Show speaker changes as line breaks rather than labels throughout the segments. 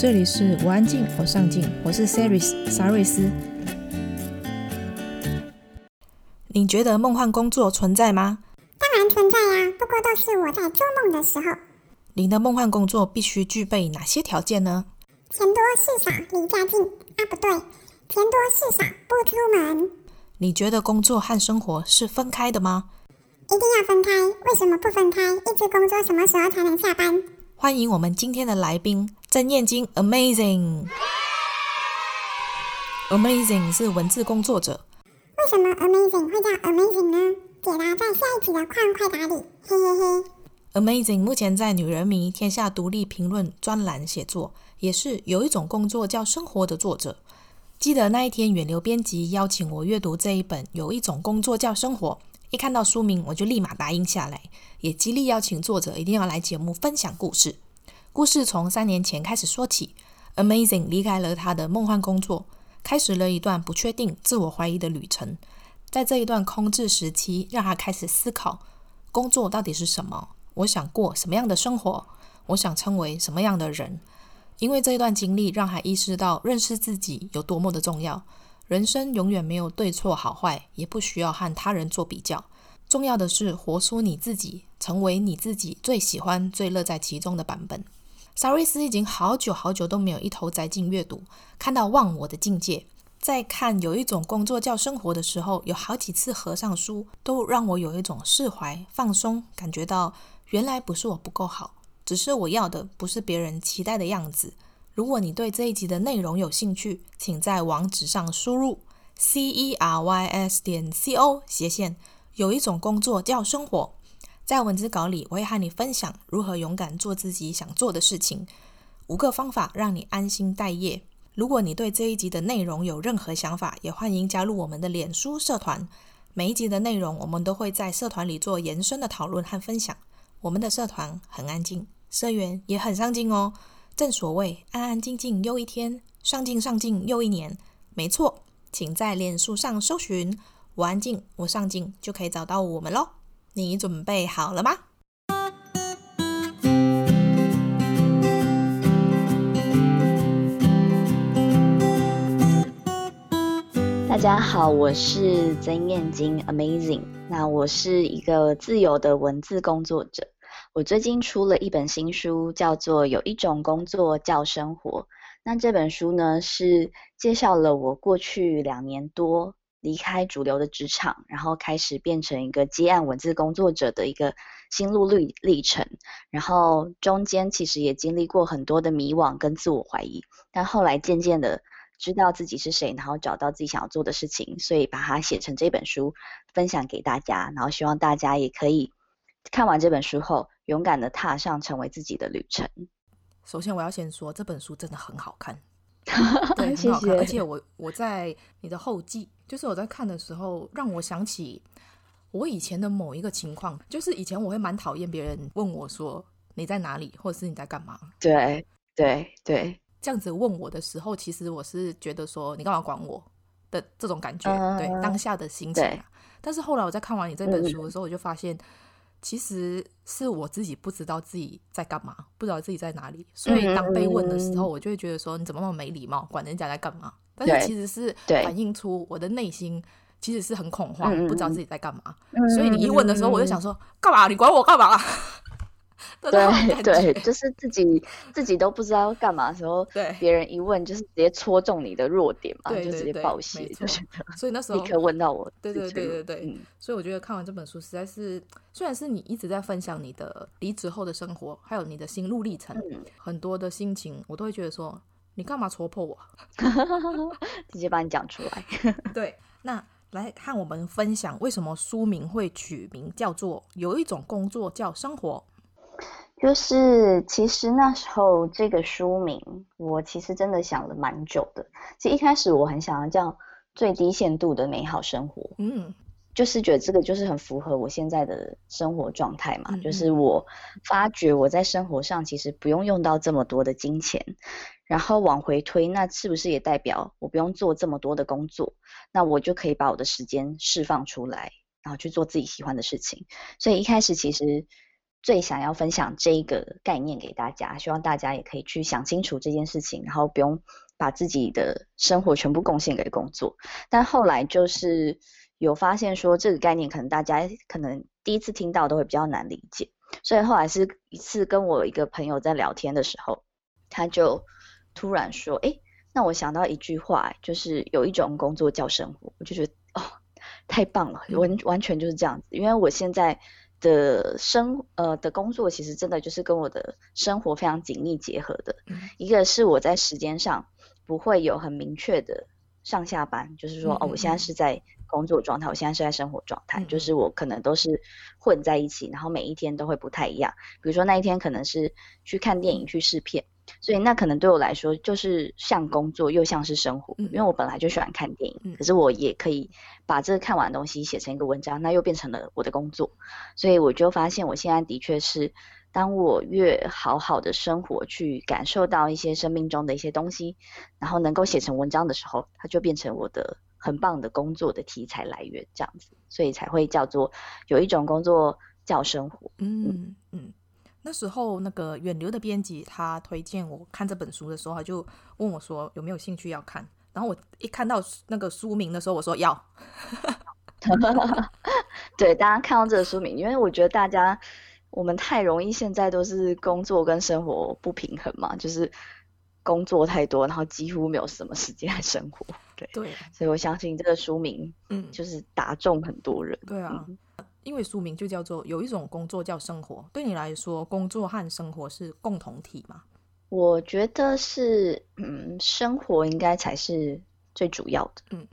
这里是我安静，我上进，我是 Saris 沙瑞斯。你觉得梦幻工作存在吗？
当然存在呀，不过都是我在做梦的时候。
您的梦幻工作必须具备哪些条件呢？
钱多事少离家近啊，不对，钱多事少不出门。
你觉得工作和生活是分开的吗？
一定要分开，为什么不分开？一直工作什么时候才能下班？
欢迎我们今天的来宾曾彦菁，Amazing，Amazing Amazing 是文字工作者。
为什么 Amazing 会叫 Amazing 呢？解答在下一集的快问快答里，嘿嘿嘿。
Amazing 目前在《女人迷》天下独立评论专栏写作，也是有一种工作叫生活的作者。记得那一天，远流编辑邀请我阅读这一本《有一种工作叫生活》。一看到书名，我就立马答应下来，也极力邀请作者一定要来节目分享故事。故事从三年前开始说起，Amazing 离开了他的梦幻工作，开始了一段不确定、自我怀疑的旅程。在这一段空置时期，让他开始思考：工作到底是什么？我想过什么样的生活？我想成为什么样的人？因为这一段经历，让他意识到认识自己有多么的重要。人生永远没有对错好坏，也不需要和他人做比较。重要的是活出你自己，成为你自己最喜欢、最乐在其中的版本。沙瑞斯已经好久好久都没有一头栽进阅读，看到忘我的境界。在看有一种工作叫生活的时候，有好几次合上书，都让我有一种释怀、放松，感觉到原来不是我不够好，只是我要的不是别人期待的样子。如果你对这一集的内容有兴趣，请在网址上输入 c e r y s 点 c o 斜线，有一种工作叫生活。在文字稿里，我会和你分享如何勇敢做自己想做的事情，五个方法让你安心待业。如果你对这一集的内容有任何想法，也欢迎加入我们的脸书社团。每一集的内容，我们都会在社团里做延伸的讨论和分享。我们的社团很安静，社员也很上进哦。正所谓安安静静又一天，上进上进又一年。没错，请在脸书上搜寻“我安静我上进”，就可以找到我们喽。你准备好了吗？
大家好，我是曾彦菁，Amazing。那我是一个自由的文字工作者。我最近出了一本新书，叫做《有一种工作叫生活》。那这本书呢，是介绍了我过去两年多离开主流的职场，然后开始变成一个接案文字工作者的一个心路历历程。然后中间其实也经历过很多的迷惘跟自我怀疑，但后来渐渐的知道自己是谁，然后找到自己想要做的事情，所以把它写成这本书分享给大家。然后希望大家也可以看完这本书后，勇敢的踏上成为自己的旅程。
首先，我要先说这本书真的很好看，对，很好看。谢谢。而且我我在你的后记，就是我在看的时候，让我想起我以前的某一个情况，就是以前我会蛮讨厌别人问我说你在哪里，或者是你在干嘛。
对对对，
这样子问我的时候，其实我是觉得说你干嘛管我的这种感觉，呃、对当下的心情、啊。但是后来我在看完你这本书的时候，我就发现。其实是我自己不知道自己在干嘛，不知道自己在哪里，所以当被问的时候，我就会觉得说你怎么那么没礼貌，管人家在干嘛？但是其实是反映出我的内心其实是很恐慌，不知道自己在干嘛。所以你一问的时候，我就想说干嘛？你管我干嘛？
对对，就是自己自己都不知道要干嘛的时候，对别人一问，就是直接戳中你的弱点嘛，就直接爆血，就是
所以那时 候
立刻问到我，
对对对对对，嗯，所以我觉得看完这本书实在是，虽然是你一直在分享你的离职后的生活，还有你的心路历程，嗯，很多的心情，我都会觉得说，你干嘛戳破我？
直接把你讲出来。
对，那来和我们分享为什么书名会取名叫做有一种工作叫生活。
就是其实那时候这个书名，我其实真的想了蛮久的。其实一开始我很想要叫最低限度的美好生活，
嗯，
就是觉得这个就是很符合我现在的生活状态嘛。
嗯嗯，
就是我发觉我在生活上其实不用用到这么多的金钱，然后往回推，那是不是也代表我不用做这么多的工作？那我就可以把我的时间释放出来，然后去做自己喜欢的事情。所以一开始其实。最想要分享这一个概念给大家，希望大家也可以去想清楚这件事情，然后不用把自己的生活全部贡献给工作。但后来就是有发现说，这个概念可能大家可能第一次听到都会比较难理解，所以后来是一次跟我一个朋友在聊天的时候，他就突然说：“哎，那我想到一句话，就是有一种工作叫生活。”我就觉得哦，太棒了，完完全就是这样子，因为我现在。的生呃的工作其实真的就是跟我的生活非常紧密结合的。嗯、一个是我在时间上不会有很明确的上下班，就是说、嗯、哦，我现在是在工作状态，我现在是在生活状态，嗯、就是我可能都是混在一起，然后每一天都会不太一样。比如说那一天可能是去看电影、去试片。所以那可能对我来说就是像工作又像是生活，因为我本来就喜欢看电影，可是我也可以把这个看完的东西写成一个文章，那又变成了我的工作。所以我就发现我现在的确是，当我越好好的生活，去感受到一些生命中的一些东西，然后能够写成文章的时候，它就变成我的很棒的工作的题材来源，这样子，所以才会叫做有一种工作叫生活。
嗯嗯。嗯那时候，那个远流的编辑他推荐我看这本书的时候，他就问我说有没有兴趣要看。然后我一看到那个书名的时候，我说要。
对，大家看到这个书名，因为我觉得大家我们太容易现在都是工作跟生活不平衡嘛，就是工作太多，然后几乎没有什么时间来生活。对
对，
所以我相信这个书名，嗯，就是打中很多人。
嗯、对啊。嗯因为书名就叫做有一种工作叫生活，对你来说，工作和生活是共同体吗？
我觉得是，嗯，生活应该才是最主要的。嗯，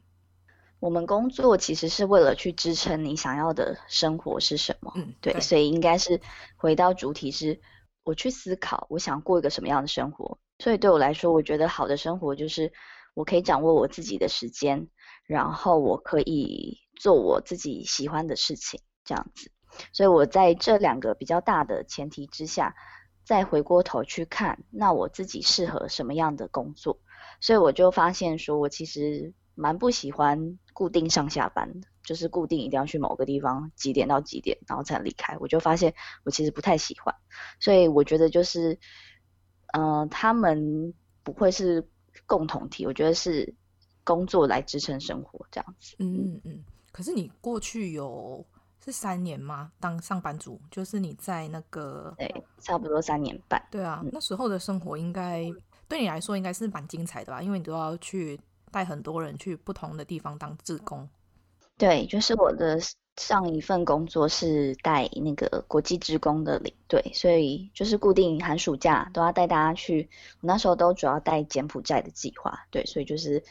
我们工作其实是为了去支撑你想要的生活是什么？嗯，对，对，所以应该是回到主体是，我去思考我想过一个什么样的生活。所以对我来说，我觉得好的生活就是我可以掌握我自己的时间，然后我可以做我自己喜欢的事情。这样子，所以我在这两个比较大的前提之下，再回过头去看，那我自己适合什么样的工作？所以我就发现说，我其实蛮不喜欢固定上下班的，就是固定一定要去某个地方几点到几点，然后才离开。我就发现我其实不太喜欢，所以我觉得就是，嗯、呃，他们不会是共同体，我觉得是工作来支撑生活这样子。
嗯嗯嗯。可是你过去有。是三年吗？当上班族，就是你在那个
对，差不多三年半。
对啊，嗯、那时候的生活应该对你来说应该是蛮精彩的吧？因为你都要去带很多人去不同的地方当志工。
对，就是我的上一份工作是带那个国际志工的领队，所以就是固定寒暑假都要带大家去。我那时候都主要带柬埔寨的计划，对，所以就是。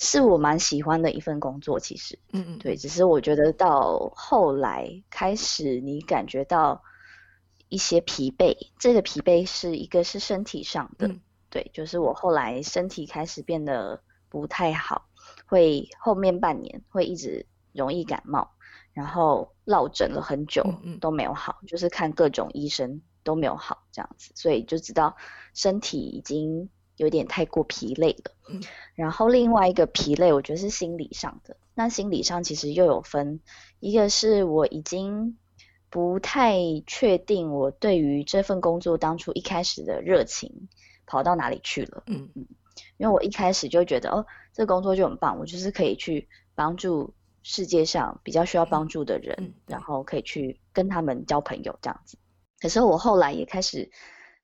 是我蛮喜欢的一份工作，其实，嗯嗯，对，只是我觉得到后来开始，你感觉到一些疲惫，这个疲惫是一个是身体上的，嗯、对，就是我后来身体开始变得不太好，会后面半年会一直容易感冒，然后落枕了很久都没有好，嗯嗯，就是看各种医生都没有好这样子，所以就知道身体已经。有点太过疲累了，嗯，然后另外一个疲累，我觉得是心理上的。那心理上其实又有分，一个是我已经不太确定我对于这份工作当初一开始的热情跑到哪里去了，嗯嗯，因为我一开始就觉得哦，这个工作就很棒，我就是可以去帮助世界上比较需要帮助的人，嗯，然后可以去跟他们交朋友这样子。可是我后来也开始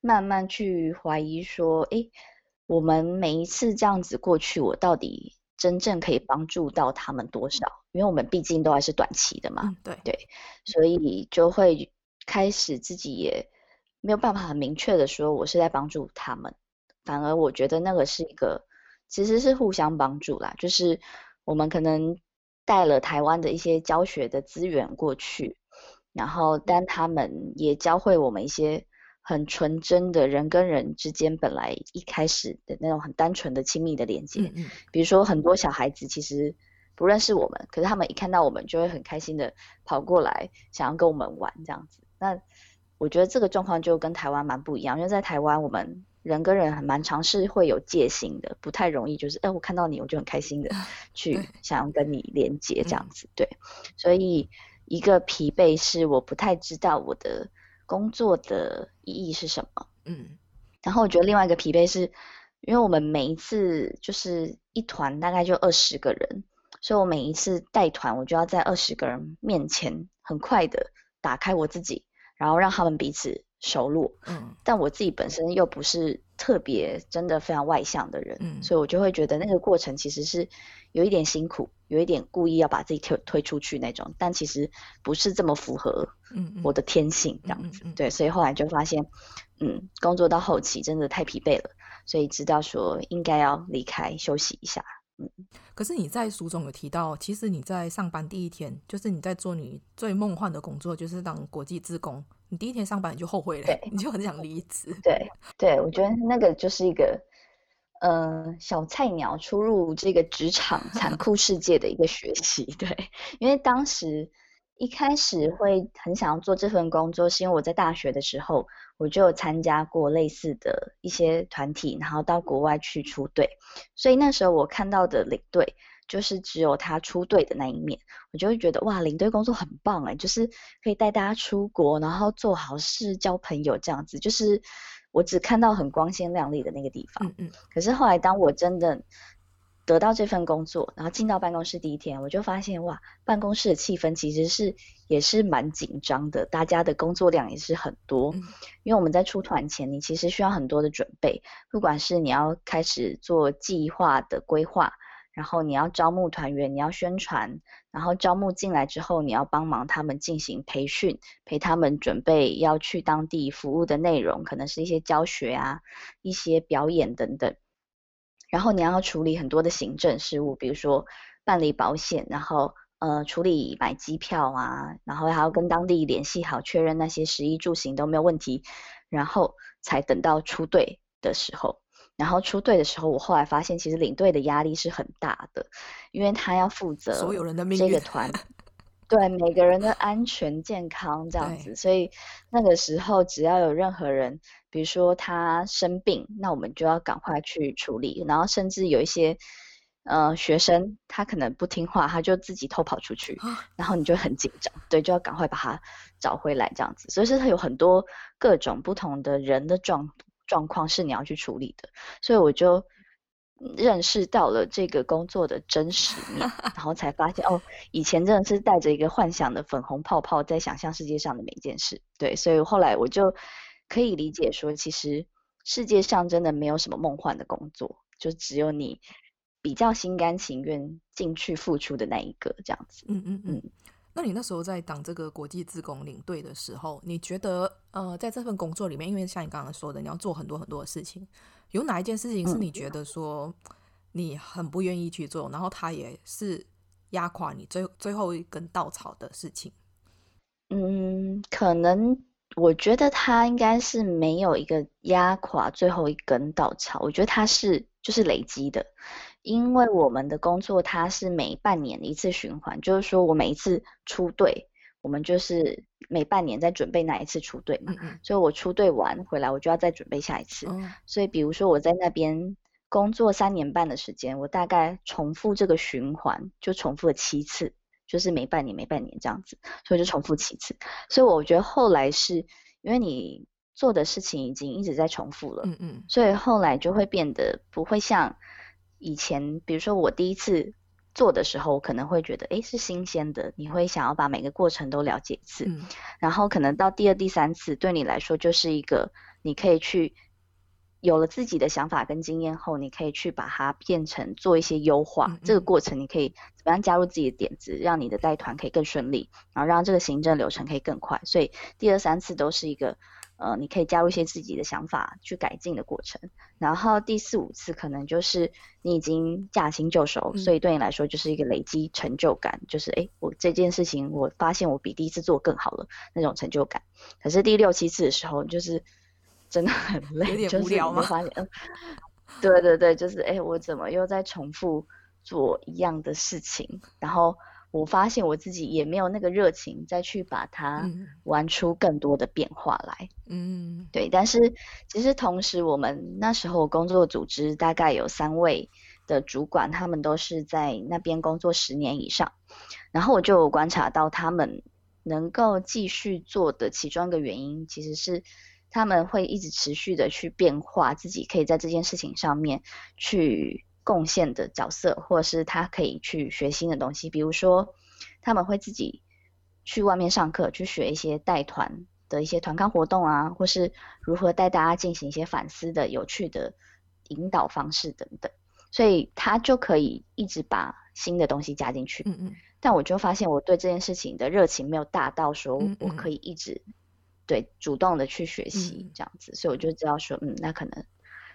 慢慢去怀疑说，诶。我们每一次这样子过去，我到底真正可以帮助到他们多少？因为我们毕竟都还是短期的嘛，嗯、对对，所以就会开始自己也没有办法很明确的说我是在帮助他们，反而我觉得那个是一个其实是互相帮助啦，就是我们可能带了台湾的一些教学的资源过去，然后但他们也教会我们一些。很纯真的人跟人之间本来一开始的那种很单纯的亲密的连接。
嗯嗯。
比如说很多小孩子其实不认识我们，可是他们一看到我们就会很开心的跑过来，想要跟我们玩这样子。那我觉得这个状况就跟台湾蛮不一样，因为在台湾我们人跟人还蛮常是会有戒心的，不太容易就是，哎、欸，我看到你我就很开心的去想要跟你连接这样子。对，所以一个疲惫是我不太知道我的。工作的意义是什么？
嗯，
然后我觉得另外一个疲惫是，因为我们每一次就是一团大概就二十个人，所以我每一次带团，我就要在二十个人面前很快的打开我自己，然后让他们彼此熟络。
嗯，
但我自己本身又不是特别真的非常外向的人，
嗯，
所以我就会觉得那个过程其实是有一点辛苦。有一点故意要把自己推推出去那种，但其实不是这么符合我的天性这样子。对，所以后来就发现，嗯，工作到后期真的太疲惫了，所以知道说应该要离开休息一下。嗯，
可是你在书中有提到，其实你在上班第一天，就是你在做你最梦幻的工作，就是当国际职工。你第一天上班你就后悔了，你就很想离职。
对，对，我觉得那个就是一个。呃，小菜鸟初入这个职场残酷世界的一个学习，对，因为当时一开始会很想要做这份工作，是因为我在大学的时候我就有参加过类似的一些团体，然后到国外去出队，所以那时候我看到的领队就是只有他出队的那一面，我就会觉得哇，领队工作很棒哎，就是可以带大家出国，然后做好事、交朋友这样子，就是。我只看到很光鲜亮丽的那个地方，
嗯嗯。
可是后来，当我真的得到这份工作，然后进到办公室第一天，我就发现哇，办公室的气氛其实是也是蛮紧张的，大家的工作量也是很多。
嗯。
因为我们在出团前，你其实需要很多的准备，不管是你要开始做计划的规划。然后你要招募团员，你要宣传，然后招募进来之后，你要帮忙他们进行培训，陪他们准备要去当地服务的内容，可能是一些教学啊，一些表演等等。然后你要处理很多的行政事务，比如说办理保险，然后呃处理买机票啊，然后还要跟当地联系好，确认那些食衣住行都没有问题，然后才等到出队的时候。然后出队的时候，我后来发现，其实领队的压力是很大的，因为他要负责
所有人的命
这个团，对每个人的安全健康这样子。所以那个时候，只要有任何人，比如说他生病，那我们就要赶快去处理。然后甚至有一些呃学生，他可能不听话，他就自己偷跑出去，然后你就很紧张，对，就要赶快把他找回来这样子。所以是他有很多各种不同的人的状。状况是你要去处理的，所以我就认识到了这个工作的真实面，然后才发现哦，以前真的是带着一个幻想的粉红泡泡在想象世界上的每一件事。对，所以后来我就可以理解说，其实世界上真的没有什么梦幻的工作，就只有你比较心甘情愿进去付出的那一个这样子。
嗯嗯嗯。那你那时候在当这个国际自工领队的时候，你觉得呃，在这份工作里面，因为像你刚刚说的，你要做很多很多的事情，有哪一件事情是你觉得说你很不愿意去做，然后它也是压垮你最最后一根稻草的事情？
嗯，可能我觉得它应该是没有一个压垮最后一根稻草，我觉得它是就是累积的。因为我们的工作它是每半年一次循环，就是说我每一次出队，我们就是每半年在准备哪一次出队嘛。
嗯嗯。
所以我出队完回来，我就要再准备下一次。
嗯。所
以比如说我在那边工作三年半的时间，我大概重复这个循环就重复了七次，就是每半年每半年这样子，所以就重复七次。所以我觉得后来是因为你做的事情已经一直在重复了，
嗯嗯，
所以后来就会变得不会像。以前，比如说我第一次做的时候，我可能会觉得，诶，是新鲜的，你会想要把每个过程都了解一次。
嗯。
然后可能到第二、第三次，对你来说就是一个，你可以去有了自己的想法跟经验后，你可以去把它变成做一些优化。嗯嗯。这个过程，你可以怎么样加入自己的点子，让你的带团可以更顺利，然后让这个行政流程可以更快。所以第二三次都是一个。呃，你可以加入一些自己的想法去改进的过程，然后第四五次可能就是你已经驾轻就熟，嗯，所以对你来说就是一个累积成就感，就是诶，我这件事情我发现我比第一次做更好了那种成就感。可是第六七次的时候，就是真的很累，
有点无聊吗？
就是发现，嗯，对对对，就是哎，我怎么又在重复做一样的事情？然后我发现我自己也没有那个热情再去把它玩出更多的变化来。嗯，对。但是其实同时，我们那时候工作组织大概有三位的主管，他们都是在那边工作十年以上。然后我就观察到他们能够继续做的其中一个原因，其实是。他们会一直持续的去变化自己可以在这件事情上面去贡献的角色，或者是他可以去学新的东西。比如说，他们会自己去外面上课，去学一些带团的一些团康活动啊，或是如何带大家进行一些反思的有趣的引导方式等等。所以他就可以一直把新的东西加进去。嗯嗯。但我就发现我对这件事情的热情没有大到说我可以一直。对，主动的去学习这样子，嗯、所以我就知道说，嗯，那可能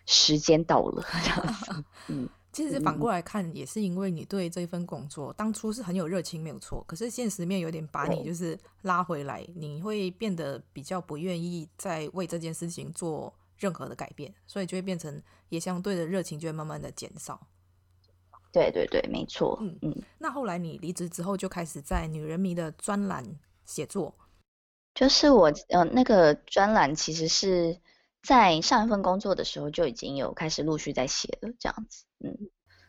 时间到了这样子。嗯，
其实反过来看，也是因为你对这份工作当初是很有热情，没有错。可是现实面有点把你就是拉回来，你会变得比较不愿意再为这件事情做任何的改变，所以就会变成也相对的热情就会慢慢的减少。
对对对，没错。嗯嗯。
那后来你离职之后，就开始在《女人迷》的专栏写作。
就是我呃那个专栏其实是在上一份工作的时候就已经有开始陆续在写了这样子，嗯，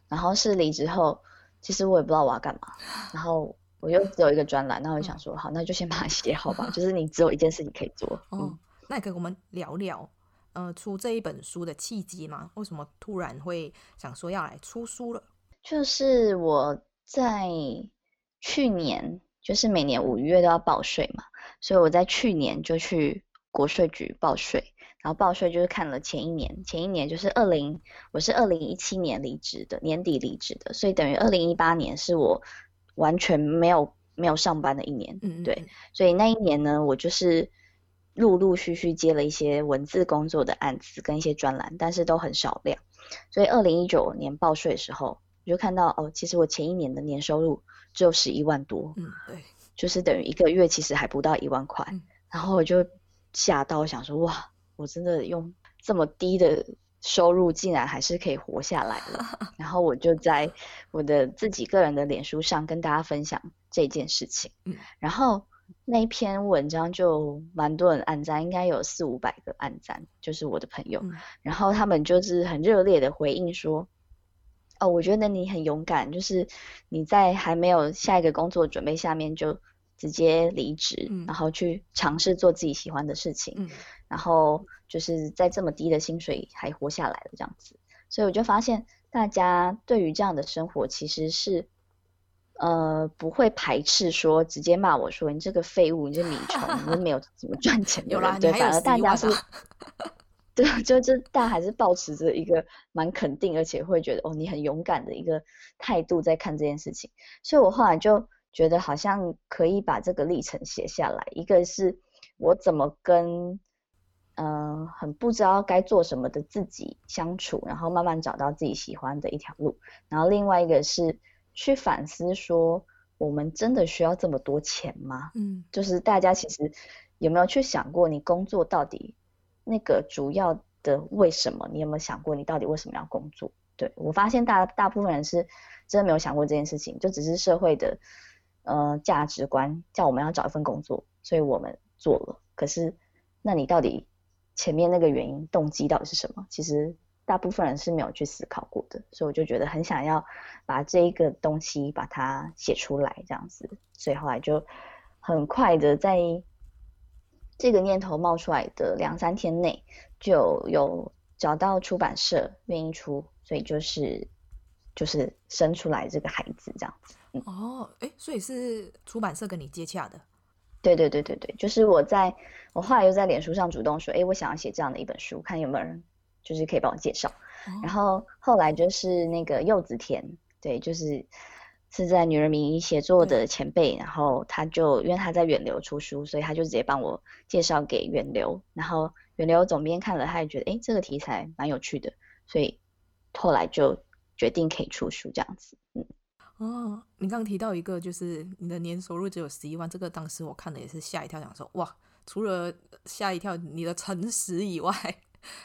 然后是离职后，其实我也不知道我要干嘛，然后我又只有一个专栏，那我就想说，好，那就先把它写好吧，就是你只有一件事情可以做。嗯、
哦，那你跟我们聊聊，呃，出这一本书的契机吗？为什么突然会想说要来出书了？
就是我在去年，就是每年五月都要报税嘛。所以我在去年就去国税局报税，然后报税就是看了前一年，前一年就是二零，我是二零一七年离职的，年底离职的，所以等于二零一八年是我完全没有没有上班的一年，嗯，对，所以那一年呢，我就是陆陆续续接了一些文字工作的案子跟一些专栏，但是都很少量，所以二零一九年报税的时候，我就看到哦，其实我前一年的年收入只有十一万多，嗯，对。就是等于一个月其实还不到一万块，嗯、然后我就吓到想说哇，我真的用这么低的收入竟然还是可以活下来了。然后我就在我的自己个人的脸书上跟大家分享这件事情。嗯、然后那一篇文章就蛮多人按赞，应该有四五百个按赞，就是我的朋友。嗯、然后他们就是很热烈的回应说。哦，我觉得你很勇敢，就是你在还没有下一个工作准备下面就直接离职，嗯、然后去尝试做自己喜欢的事情，嗯、然后就是在这么低的薪水还活下来了这样子，所以我就发现大家对于这样的生活其实是呃不会排斥说直接骂我说你这个废物，你这米虫，你都没有怎么赚钱的，
有啦，
对，
反
而大家是。对，就就大家还是保持着一个蛮肯定，而且会觉得哦，你很勇敢的一个态度在看这件事情，所以我后来就觉得好像可以把这个历程写下来。一个是我怎么跟嗯、呃、很不知道该做什么的自己相处，然后慢慢找到自己喜欢的一条路。然后另外一个是去反思说，我们真的需要这么多钱吗？嗯，就是大家其实有没有去想过，你工作到底？那个主要的为什么？你有没有想过，你到底为什么要工作？对，我发现大大部分人是真的没有想过这件事情，就只是社会的呃价值观叫我们要找一份工作，所以我们做了。可是，那你到底前面那个原因动机到底是什么？其实大部分人是没有去思考过的，所以我就觉得很想要把这一个东西把它写出来，这样子，所以后来就很快的在。这个念头冒出来的两三天内，就有找到出版社愿意出，所以就是就是生出来这个孩子这样子。嗯、
哦，哎，所以是出版社跟你接洽的？
对对对对对，就是我在我后来又在脸书上主动说，哎，我想要写这样的一本书，看有没有人就是可以帮我介绍。哦、然后后来就是那个柚子田，对，就是。是在女人名义写作的前辈，然后他就因为他在远流出书，所以他就直接帮我介绍给远流，然后远流总编看了，他也觉得哎，这个题材蛮有趣的，所以后来就决定可以出书这样子。嗯，
哦，你刚刚提到一个，就是你的年收入只有十一万，这个当时我看了也是吓一跳，想说哇，除了吓一跳你的诚实以外，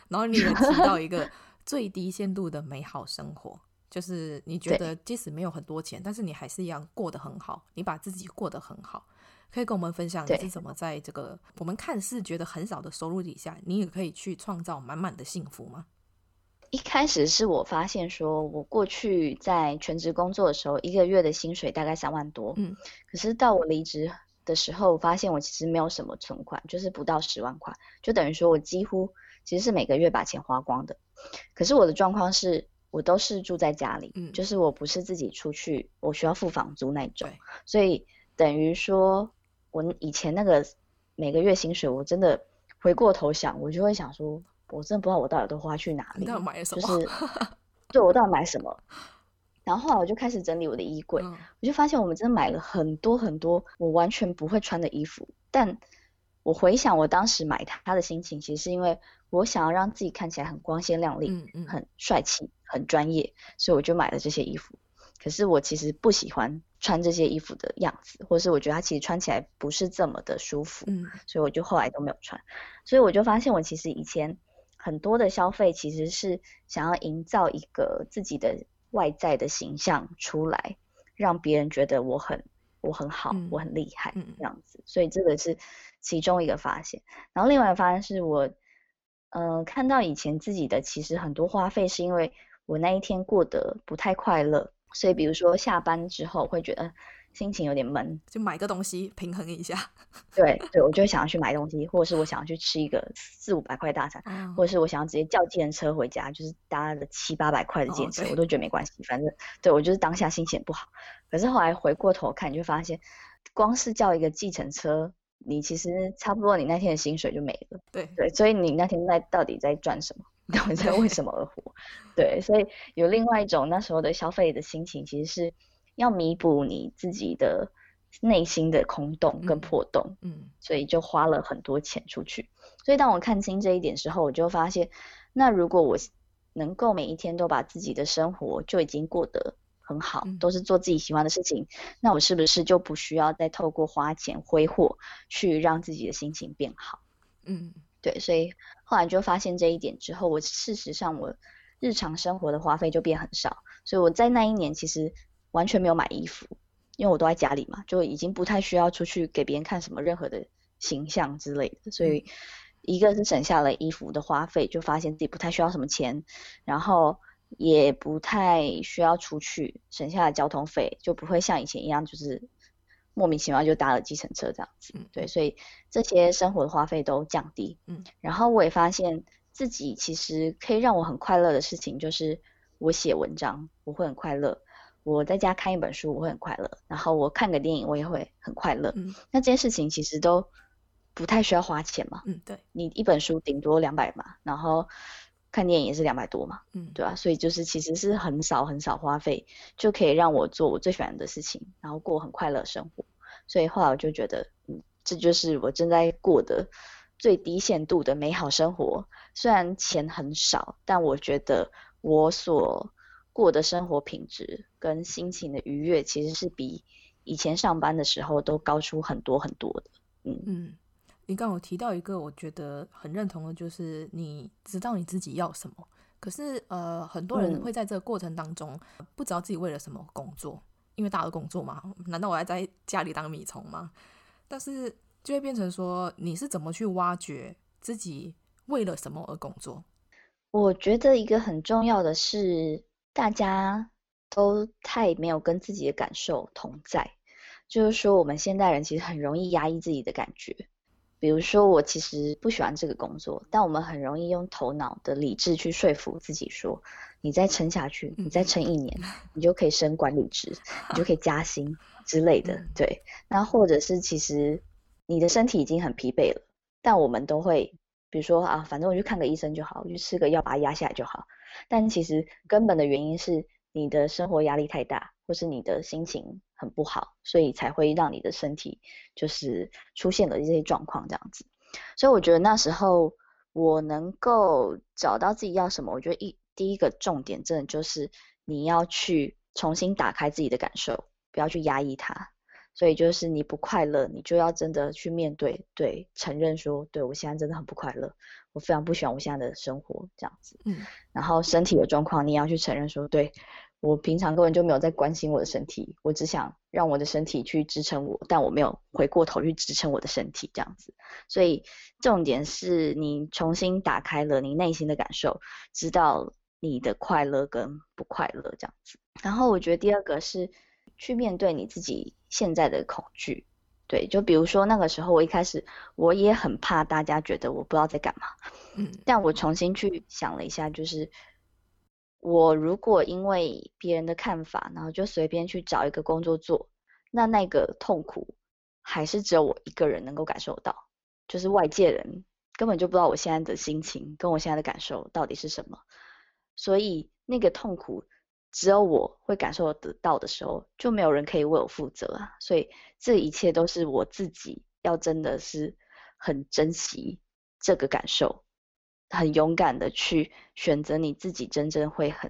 然后你也提到一个 最低限度的美好生活，就是你觉得即使没有很多钱，但是你还是一样过得很好，你把自己过得很好。可以跟我们分享你是怎么在这个我们看似觉得很少的收入底下，你也可以去创造满满的幸福吗？
一开始是我发现说，我过去在全职工作的时候，一个月的薪水大概三万多，嗯，可是到我离职的时候，我发现我其实没有什么存款，就是不到十万块，就等于说我几乎其实是每个月把钱花光的。可是我的状况是，我都是住在家里，嗯，就是我不是自己出去，我需要付房租那种，所以等于说。我以前那个每个月薪水，我真的回过头想，我就会想说，我真的不知道我到底都花去哪里，
你到底买了什么？
就是 对我到底买什么？然后后来我就开始整理我的衣柜，嗯，我就发现我们真的买了很多很多我完全不会穿的衣服。但我回想我当时买它的心情，其实是因为我想要让自己看起来很光鲜亮丽，嗯嗯，很帅气，很专业，所以我就买了这些衣服。可是我其实不喜欢穿这些衣服的样子，或是我觉得它其实穿起来不是这么的舒服，嗯，所以我就后来都没有穿。所以我就发现，我其实以前很多的消费其实是想要营造一个自己的外在的形象出来，让别人觉得我很我很好，嗯，我很厉害这样子。所以这个是其中一个发现。然后另外一个发现是我，嗯，呃，看到以前自己的其实很多花费是因为我那一天过得不太快乐。所以，比如说下班之后会觉得心情有点闷，
就买个东西平衡一下。
对对，我就会想要去买东西，或者是我想要去吃一个四五百块大餐，嗯，或者是我想要直接叫计程车回家，就是搭了七八百块的计程车，哦，我都觉得没关系，反正对我就是当下心情不好。可是后来回过头看，你就发现，光是叫一个计程车，你其实差不多你那天的薪水就没了。
对
对，所以你那天在到底在赚什么？到底在为什么而活？对，所以有另外一种那时候的消费的心情，其实是要弥补你自己的内心的空洞跟破洞。嗯，嗯，所以就花了很多钱出去。所以当我看清这一点之后，我就发现，那如果我能够每一天都把自己的生活就已经过得很好，嗯，都是做自己喜欢的事情，那我是不是就不需要再透过花钱挥霍去让自己的心情变好？嗯。对，所以后来就发现这一点之后，我事实上我日常生活的花费就变很少，所以我在那一年其实完全没有买衣服，因为我都在家里嘛，就已经不太需要出去给别人看什么任何的形象之类的，所以一个是省下了衣服的花费，就发现自己不太需要什么钱，然后也不太需要出去，省下了交通费，就不会像以前一样就是。莫名其妙就搭了计程车这样子，嗯，对，所以这些生活的花费都降低，嗯，然后我也发现自己其实可以让我很快乐的事情，就是我写文章我会很快乐，我在家看一本书我会很快乐，然后我看个电影我也会很快乐，嗯，那这些事情其实都不太需要花钱嘛，嗯，对，你一本书顶多两百嘛，然后。看电影也是两百多嘛，嗯，对吧？所以就是其实是很少很少花费，就可以让我做我最喜欢的事情，然后过很快乐生活。所以后来我就觉得，嗯，这就是我正在过的最低限度的美好生活。虽然钱很少，但我觉得我所过的生活品质跟心情的愉悦，其实是比以前上班的时候都高出很多很多的。嗯嗯。
你刚刚有提到一个，我觉得很认同的，就是你知道你自己要什么。可是，呃，很多人会在这个过程当中不知道自己为了什么工作，因为大家都工作嘛，难道我还在家里当米虫吗？但是就会变成说，你是怎么去挖掘自己为了什么而工作？
我觉得一个很重要的是，大家都太没有跟自己的感受同在，就是说，我们现代人其实很容易压抑自己的感觉。比如说，我其实不喜欢这个工作，但我们很容易用头脑的理智去说服自己说，你再撑下去，你再撑一年，你就可以升管理职，你就可以加薪 之类的。对，那或者是其实你的身体已经很疲惫了，但我们都会，比如说啊，反正我去看个医生就好，我去吃个药把它压下来就好。但其实根本的原因是你的生活压力太大，或是你的心情很不好，所以才会让你的身体就是出现了这些状况这样子。所以我觉得那时候我能够找到自己要什么，我觉得一第一个重点真的就是你要去重新打开自己的感受，不要去压抑它。所以就是你不快乐，你就要真的去面对，对，承认说，对，我现在真的很不快乐，我非常不喜欢我现在的生活这样子。
嗯，
然后身体的状况，你也要去承认说，对，我平常根本就没有在关心我的身体，我只想让我的身体去支撑我，但我没有回过头去支撑我的身体这样子。所以重点是你重新打开了你内心的感受，知道你的快乐跟不快乐这样子。然后我觉得第二个是去面对你自己。现在的恐惧，对，就比如说那个时候，我一开始我也很怕大家觉得我不知道在干嘛，
嗯，
但我重新去想了一下，就是我如果因为别人的看法，然后就随便去找一个工作做，那那个痛苦还是只有我一个人能够感受到，就是外界人根本就不知道我现在的心情跟我现在的感受到底是什么，所以那个痛苦。只有我会感受得到的时候，就没有人可以为我负责啊！所以这一切都是我自己要真的是很珍惜这个感受，很勇敢的去选择你自己真正会很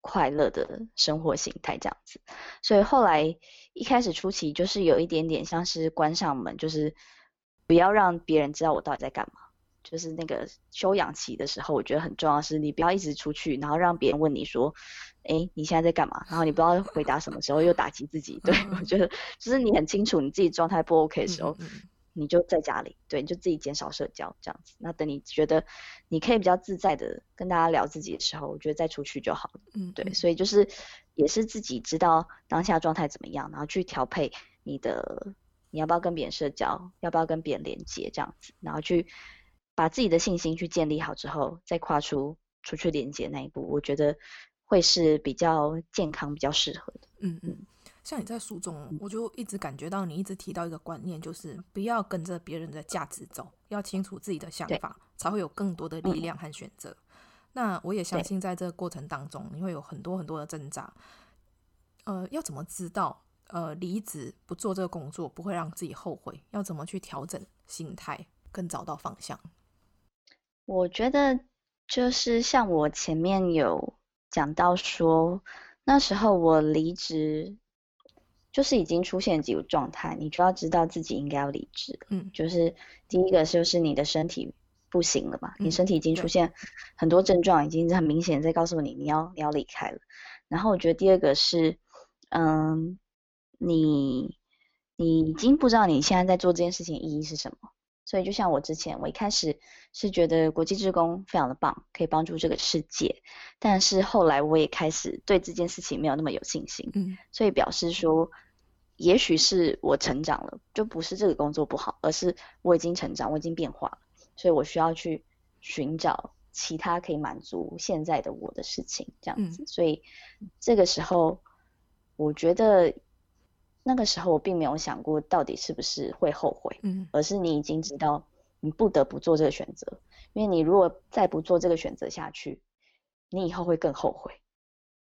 快乐的生活形态这样子。所以后来一开始初期就是有一点点像是关上门，就是不要让别人知道我到底在干嘛。就是那个休养期的时候，我觉得很重要是你不要一直出去，然后让别人问你说，哎，你现在在干嘛？然后你不知道回答什么时候又打击自己。对，我觉得就是你很清楚你自己状态不 OK 的时候，你就在家里，对，你就自己减少社交这样子。那等你觉得你可以比较自在的跟大家聊自己的时候，我觉得再出去就好了。
嗯，
对，所以就是也是自己知道当下状态怎么样，然后去调配你的你要不要跟别人社交，要不要跟别人连接这样子，然后去。把自己的信心去建立好之后，再跨出出去连接那一步，我觉得会是比较健康、比较适合的。
嗯嗯，像你在书中，我就一直感觉到你一直提到一个观念，就是不要跟着别人的价值走，要清楚自己的想法，才会有更多的力量和选择。嗯、那我也相信，在这个过程当中，你会有很多很多的挣扎。呃，要怎么知道呃离职不做这个工作不会让自己后悔？要怎么去调整心态，更找到方向？
我觉得就是像我前面有讲到说，那时候我离职，就是已经出现几个状态，你就要知道自己应该要离职。
嗯，
就是第一个就是你的身体不行了嘛，
嗯、
你身体已经出现很多症状，已经很明显在告诉你你要你要离开了。然后我觉得第二个是，嗯，你你已经不知道你现在在做这件事情意义是什么。所以就像我之前，我一开始是觉得国际志工非常的棒，可以帮助这个世界，但是后来我也开始对这件事情没有那么有信心。
嗯，
所以表示说，也许是我成长了，就不是这个工作不好，而是我已经成长，我已经变化了，所以我需要去寻找其他可以满足现在的我的事情，这样子。
嗯，
所以这个时候，我觉得。那个时候我并没有想过到底是不是会后悔，
嗯，
而是你已经知道你不得不做这个选择，因为你如果再不做这个选择下去，你以后会更后悔，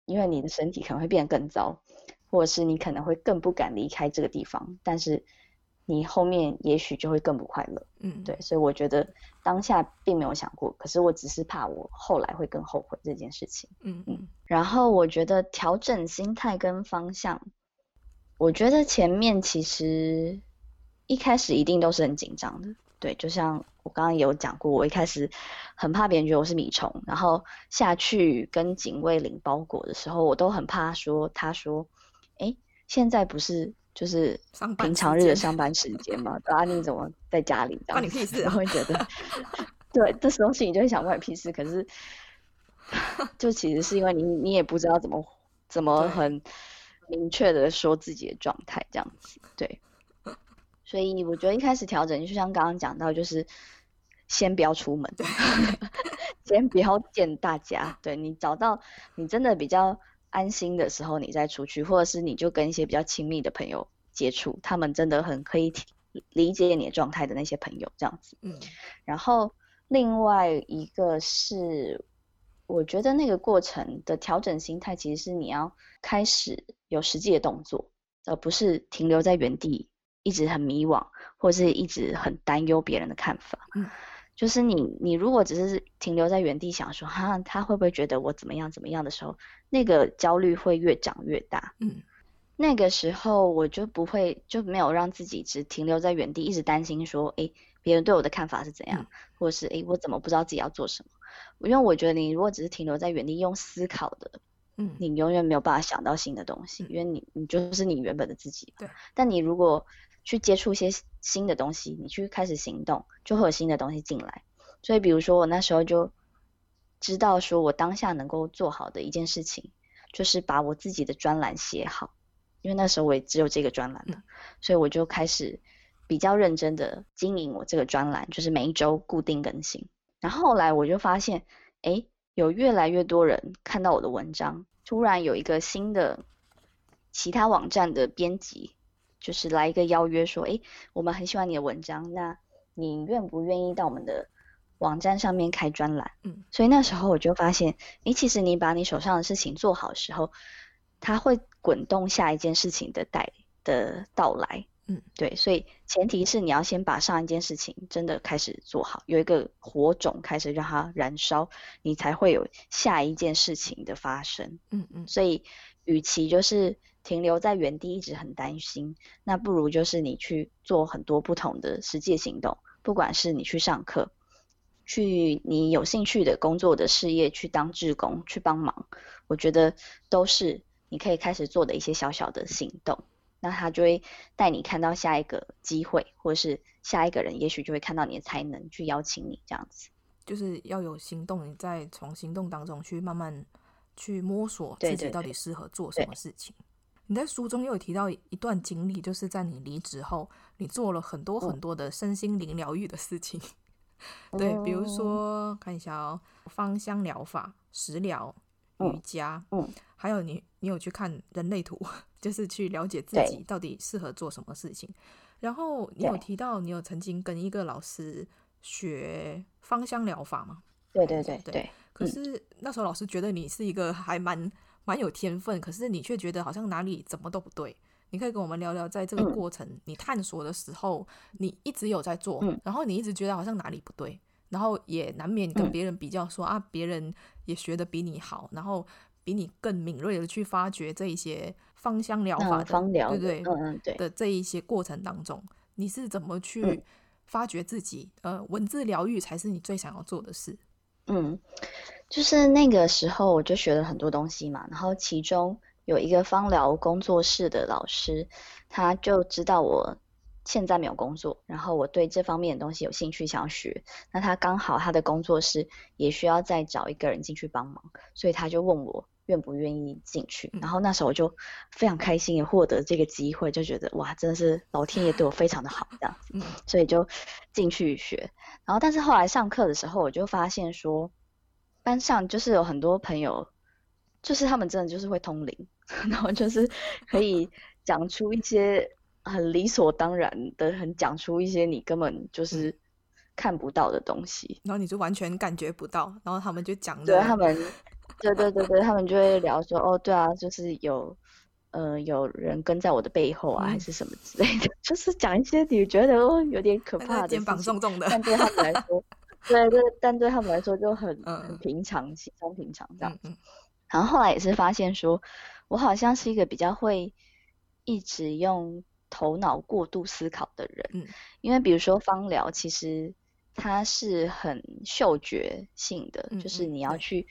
因为你的身体可能会变得更糟，或者是你可能会更不敢离开这个地方，但是你后面也许就会更不快乐，
嗯，
对，所以我觉得当下并没有想过，可是我只是怕我后来会更后悔这件事情，
嗯嗯，
然后我觉得调整心态跟方向。我觉得前面其实一开始一定都是很紧张的，对，就像我刚刚有讲过，我一开始很怕别人觉得我是米虫，然后下去跟警卫领包裹的时候，我都很怕说，他说，哎，现在不是就是平常日的上班时间吗？啊，你怎么在家里？
关你屁事！
我会觉得，对，这时候心里就会想关你屁事。可是，就其实是因为你，你也不知道怎么怎么很。明确的说自己的状态，这样子，对，所以我觉得一开始调整，就像刚刚讲到，就是先不要出门，先不要见大家，对，你找到你真的比较安心的时候，你再出去，或者是你就跟一些比较亲密的朋友接触，他们真的很可以理解你的状态的那些朋友，这样子，
嗯，
然后另外一个是。我觉得那个过程的调整心态，其实是你要开始有实际的动作，而不是停留在原地，一直很迷惘，或者是一直很担忧别人的看法。
嗯，
就是你，你如果只是停留在原地想说，哈，他会不会觉得我怎么样怎么样的时候，那个焦虑会越长越大。
嗯，
那个时候我就不会就没有让自己只停留在原地，一直担心说，诶，别人对我的看法是怎样，嗯、或者是诶，我怎么不知道自己要做什么？因为我觉得你如果只是停留在原地用思考的，嗯，你永远没有办法想到新的东西，嗯、因为你你就是你原本的自己。对。但你如果去接触一些新的东西，你去开始行动，就会有新的东西进来。所以，比如说我那时候就知道，说我当下能够做好的一件事情，就是把我自己的专栏写好。因为那时候我也只有这个专栏了，嗯、所以我就开始比较认真的经营我这个专栏，就是每一周固定更新。然后后来我就发现，哎，有越来越多人看到我的文章，突然有一个新的其他网站的编辑，就是来一个邀约说，哎，我们很喜欢你的文章，那你愿不愿意到我们的网站上面开专栏？嗯，所以那时候我就发现，哎，其实你把你手上的事情做好的时候，它会滚动下一件事情的带的到来，嗯，对，所以前提是你要先把上一件事情真的开始做好，有一个火种开始让它燃烧，你才会有下一件事情的发生，嗯嗯，所以与其就是停留在原地一直很担心，那不如就是你去做很多不同的实际行动，不管是你去上课，去你有兴趣的工作的事业去当志工去帮忙，我觉得都是。你可以开始做的一些小小的行动，那他就会带你看到下一个机会，或者是下一个人，也许就会看到你的才能，去邀请你这样子。
就是要有行动，你再从行动当中去慢慢去摸索自己到底适合做什么事情。对对对。你在书中又有提到一段经历，就是在你离职后，你做了很多很多的身心灵疗愈的事情。嗯、对，比如说看一下哦，芳香疗法、食疗。瑜伽，嗯，还有你，你有去看人类图，就是去了解自己到底适合做什么事情。然后你有提到，你有曾经跟一个老师学芳香疗法吗？
对对对对。
对可是那时候老师觉得你是一个还蛮蛮有天分，可是你却觉得好像哪里怎么都不对。你可以跟我们聊聊，在这个过程你探索的时候，你一直有在做，然后你一直觉得好像哪里不对。然后也难免跟别人比较说，说、嗯、啊，别人也学的比你好，然后比你更敏锐的去发掘这一些芳香疗法的，
方疗，
对不对？
嗯嗯，对
的这一些过程当中，你是怎么去发掘自己？嗯、呃，文字疗愈才是你最想要做的事。
嗯，就是那个时候我就学了很多东西嘛，然后其中有一个芳疗工作室的老师，他就知道我。现在没有工作，然后我对这方面的东西有兴趣，想要学。那他刚好他的工作室也需要再找一个人进去帮忙，所以他就问我愿不愿意进去。然后那时候我就非常开心，也获得这个机会，就觉得哇，真的是老天爷对我非常的好这样子，所以就进去学。然后但是后来上课的时候，我就发现说，班上就是有很多朋友，就是他们真的就是会通灵，然后就是可以讲出一些。很理所当然的，很讲出一些你根本就是看不到的东西，
然后你就完全感觉不到，然后他们就讲，
对他们，对对对对，他们就会聊说，哦，对啊，就是有，呃，有人跟在我的背后啊，嗯、还是什么之类的，就是讲一些你觉得哦有点可怕的，
肩膀重重的，
但对他们来说，对对，但对他们来说就很、嗯、很平常，稀松平常这样子。嗯嗯、然后后来也是发现说，我好像是一个比较会一直用。头脑过度思考的人，嗯，因为比如说芳疗，其实它是很嗅觉性的，嗯、就是你要去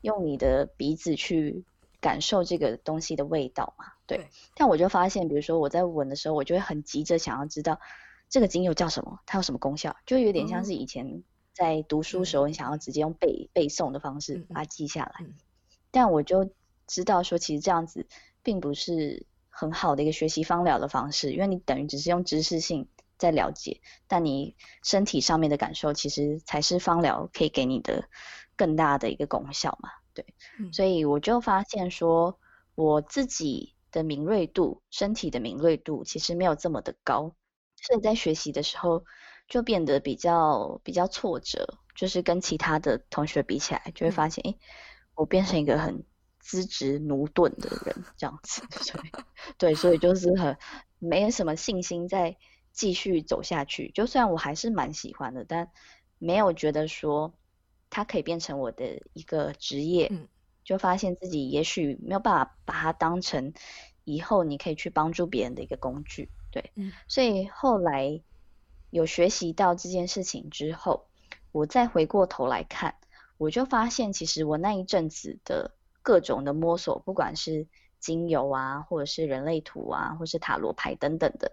用你的鼻子去感受这个东西的味道嘛，对。对，但我就发现，比如说我在闻的时候，我就会很急着想要知道这个精油叫什么，它有什么功效，就有点像是以前在读书时候，你想要直接用背、嗯、背诵的方式把它记下来。但我就知道说，其实这样子并不是。很好的一个学习芳疗的方式，因为你等于只是用知识性在了解，但你身体上面的感受，其实才是芳疗可以给你的更大的一个功效嘛。对，嗯、所以我就发现说，我自己的敏锐度，身体的敏锐度其实没有这么的高，所以在学习的时候就变得比较比较挫折，就是跟其他的同学比起来，就会发现，哎、嗯，我变成一个很。资质奴钝的人这样子，对，对，所以就是很没什么信心再继续走下去。就算我还是蛮喜欢的，但没有觉得说它可以变成我的一个职业。嗯，就发现自己也许没有办法把它当成以后你可以去帮助别人的一个工具。对，
嗯，
所以后来有学习到这件事情之后，我再回过头来看，我就发现其实我那一阵子的各种的摸索，不管是精油啊，或者是人类图啊，或是塔罗牌等等的，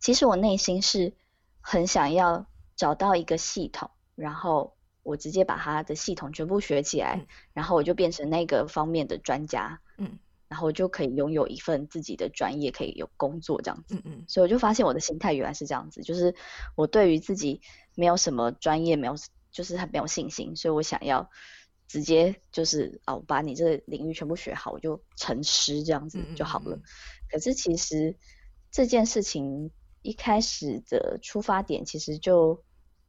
其实我内心是很想要找到一个系统，然后我直接把它的系统全部学起来，嗯，然后我就变成那个方面的专家，
嗯。
然后就可以拥有一份自己的专业，可以有工作这样子。
嗯嗯。
所以我就发现我的心态原来是这样子，就是我对于自己没有什么专业，没有就是很没有信心，所以我想要直接就是哦，把你这个领域全部学好，我就成师这样子就好了。嗯嗯嗯。可是其实这件事情一开始的出发点其实就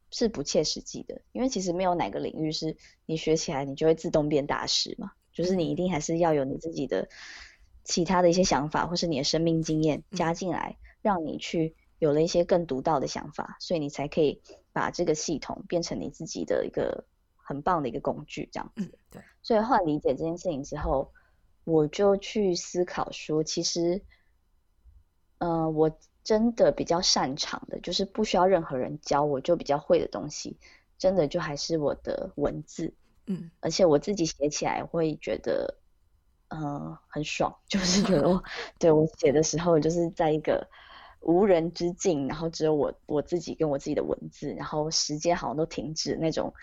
是不切实际的，因为其实没有哪个领域是你学起来你就会自动变大师嘛。就是你一定还是要有你自己的其他的一些想法，或是你的生命经验加进来，让你去有了一些更独到的想法，所以你才可以把这个系统变成你自己的一个很棒的一个工具，这样子。
嗯，对。所
以后来理解这件事情之后，我就去思考说，其实，嗯、呃，我真的比较擅长的，就是不需要任何人教我就比较会的东西，真的就还是我的文字。
嗯，
而且我自己写起来会觉得，嗯、呃，很爽，就是觉得，对我写的时候，就是在一个无人之境，然后只有我我自己跟我自己的文字，然后时间好像都停止，那种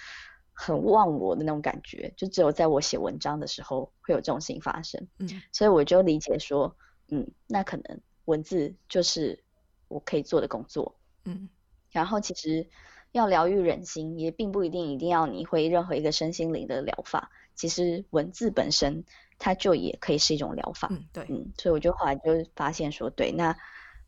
很忘我的那种感觉，就只有在我写文章的时候会有这种事情发生。
嗯，
所以我就理解说，嗯，那可能文字就是我可以做的工作。
嗯，
然后其实。要疗愈人心，也并不一定一定要你会任何一个身心灵的疗法。其实文字本身，它就也可以是一种疗法。
嗯，对，
嗯，所以我就后来就发现说，对，那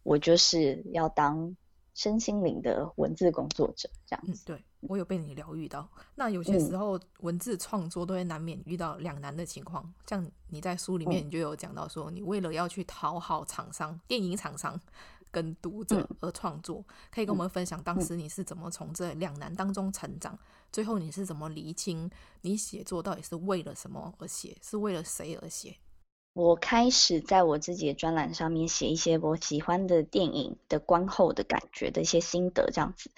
我就是要当身心灵的文字工作者，这样子。
嗯，对，我有被你疗愈到。那有些时候文字创作都会难免遇到两难的情况，嗯，像你在书里面你就有讲到说，你为了要去讨好厂商，电影厂商。跟读者而创作，嗯，可以跟我们分享当时你是怎么从这两难当中成长，嗯，最后你是怎么厘清你写作到底是为了什么而写，是为了谁而写？
我开始在我自己的专栏上面写一些我喜欢的电影的观后的感觉的一些心得，这样子。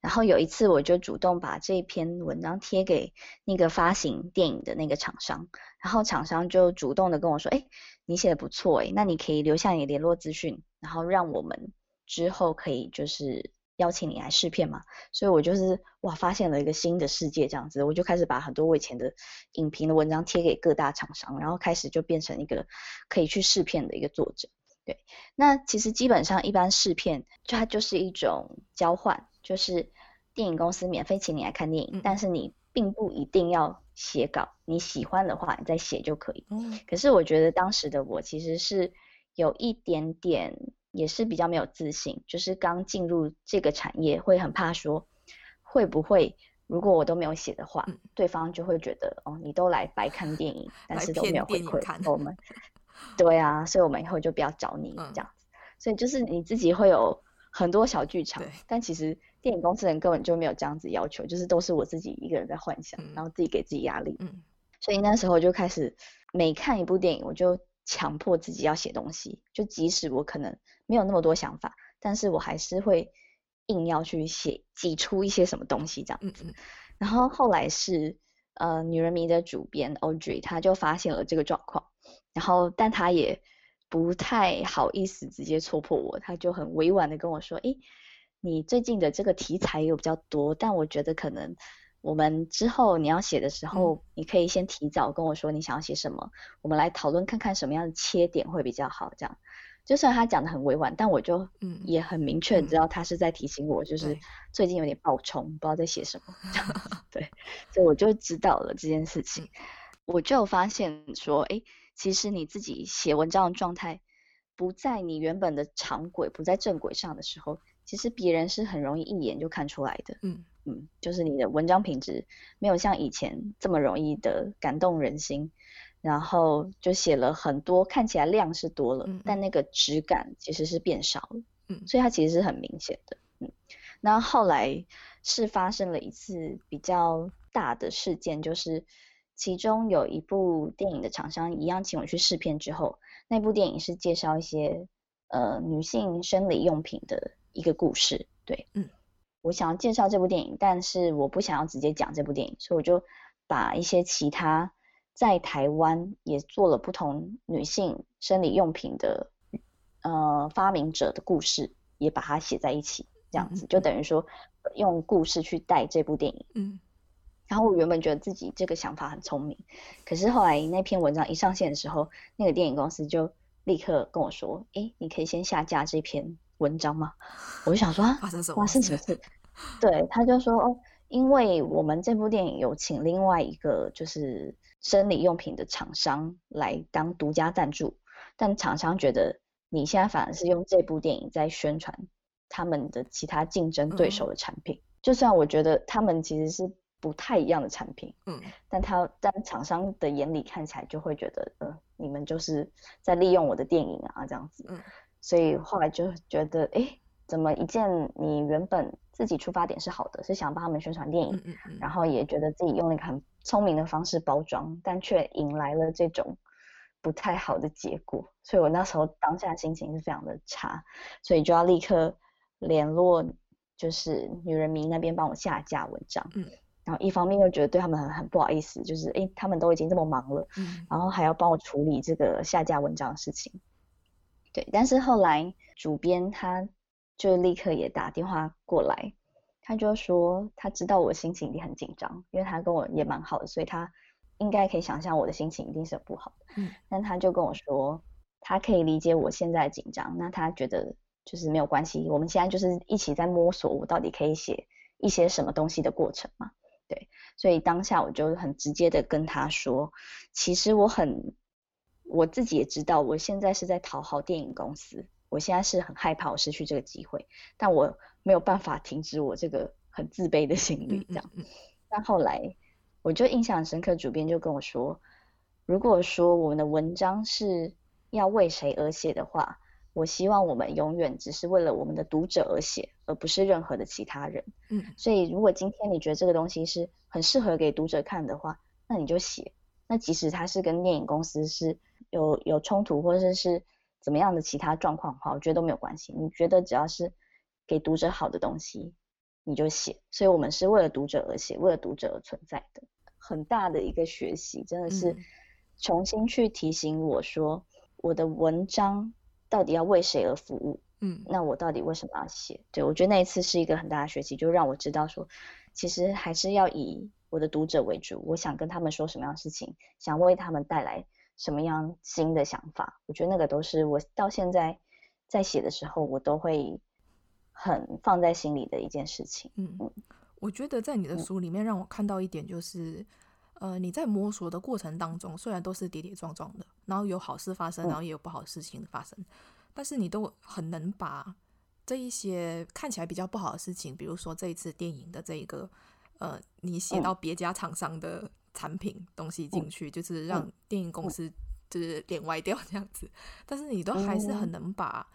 然后有一次，我就主动把这篇文章贴给那个发行电影的那个厂商，然后厂商就主动的跟我说：“哎，你写的不错，哎，那你可以留下你的联络资讯，然后让我们之后可以就是邀请你来试片嘛。”所以，我就是哇，发现了一个新的世界这样子，我就开始把很多我以前的影评的文章贴给各大厂商，然后开始就变成一个可以去试片的一个作者。对，那其实基本上一般试片，就它就是一种交换。就是电影公司免费请你来看电影，嗯，但是你并不一定要写稿，你喜欢的话你再写就可以。
嗯。
可是我觉得当时的我其实是有一点点，也是比较没有自信，就是刚进入这个产业会很怕说，会不会如果我都没有写的话，嗯，对方就会觉得哦，你都来白看电影，但是都没有回馈我们。对啊，所以我们以后就不要找你，嗯，这样子。所以就是你自己会有很多小剧场，但其实。电影公司人根本就没有这样子要求，就是都是我自己一个人在幻想，嗯、然后自己给自己压力。
嗯，
所以那时候就开始每看一部电影，我就强迫自己要写东西，就即使我可能没有那么多想法，但是我还是会硬要去写，挤出一些什么东西这样子。然后后来是呃女人迷的主编 Audrey，他就发现了这个状况，然后但她也不太好意思直接戳破我，她就很委婉的跟我说，诶。你最近的这个题材也有比较多，但我觉得可能我们之后你要写的时候，你可以先提早跟我说你想要写什么，我们来讨论看看什么样的切点会比较好。这样，就算他讲的很委婉，但我就嗯也很明确知道他是在提醒我，就是最近有点爆冲，不知道在写什么。对，所以我就知道了这件事情，我就发现说，哎，其实你自己写文章的状态不在你原本的常轨，不在正轨上的时候。其实别人是很容易一眼就看出来的，
嗯
嗯，就是你的文章品质没有像以前这么容易的感动人心，然后就写了很多，看起来量是多了，嗯，但那个质感其实是变少了，
嗯，
所以它其实是很明显的，嗯，那后来是发生了一次比较大的事件，就是其中有一部电影的厂商一样请我去试片之后，那部电影是介绍一些呃女性生理用品的一个故事。对，
嗯，
我想要介绍这部电影，但是我不想要直接讲这部电影，所以我就把一些其他在台湾也做了不同女性生理用品的呃发明者的故事，也把它写在一起，这样子就等于说用故事去带这部电影。
嗯。
然后我原本觉得自己这个想法很聪明，可是后来那篇文章一上线的时候，那个电影公司就立刻跟我说：“诶，你可以先下架这篇文章吗？”我就想说：“
发生什么？
发生什么事？”对，他就说：“哦，因为我们这部电影有请另外一个就是生理用品的厂商来当独家赞助，但厂商觉得你现在反而是用这部电影在宣传他们的其他竞争对手的产品，嗯、就算我觉得他们其实是。”不太一样的产品，
嗯，
但他但厂商的眼里看起来就会觉得，呃，你们就是在利用我的电影啊，这样子，
嗯，
所以后来就觉得，哎，怎么一件你原本自己出发点是好的，是想帮他们宣传电影，
嗯嗯嗯，
然后也觉得自己用了一个很聪明的方式包装，但却引来了这种不太好的结果，所以我那时候当下心情是非常的差，所以就要立刻联络，就是女人迷那边帮我下架文章，
嗯。
然后一方面又觉得对他们很很不好意思，就是诶，他们都已经这么忙了，
嗯，
然后还要帮我处理这个下架文章的事情，对。但是后来主编他就立刻也打电话过来，他就说他知道我心情一定很紧张，因为他跟我也蛮好的，所以他应该可以想象我的心情一定是很不好的，
嗯。
但他就跟我说，他可以理解我现在紧张，那他觉得就是没有关系，我们现在就是一起在摸索我到底可以写一些什么东西的过程嘛。对，所以当下我就很直接的跟他说，其实我很，我自己也知道，我现在是在讨好电影公司，我现在是很害怕我失去这个机会，但我没有办法停止我这个很自卑的心理，这样。但后来我就印象很深刻，主编就跟我说，如果说我们的文章是要为谁而写的话。我希望我们永远只是为了我们的读者而写，而不是任何的其他人。
嗯，
所以如果今天你觉得这个东西是很适合给读者看的话，那你就写。那即使它是跟电影公司是有有冲突，或者是怎么样的其他状况的话，我觉得都没有关系。你觉得只要是给读者好的东西，你就写。所以我们是为了读者而写，为了读者而存在的。很大的一个学习，真的是重新去提醒我说，我的文章。到底要为谁而服务？
嗯，
那我到底为什么要写？对，我觉得那一次是一个很大的学习，就让我知道说，其实还是要以我的读者为主。我想跟他们说什么样的事情，想为他们带来什么样新的想法。我觉得那个都是我到现在在写的时候，我都会很放在心里的一件事情。
嗯，我觉得在你的书里面让我看到一点就是。呃，你在摸索的过程当中，虽然都是跌跌撞撞的，然后有好事发生，然后也有不好的事情发生，嗯，但是你都很能把这一些看起来比较不好的事情，比如说这一次电影的这一个，呃，你写到别家厂商的产品东西进去，嗯，就是让电影公司就是脸歪掉这样子，但是你都还是很能把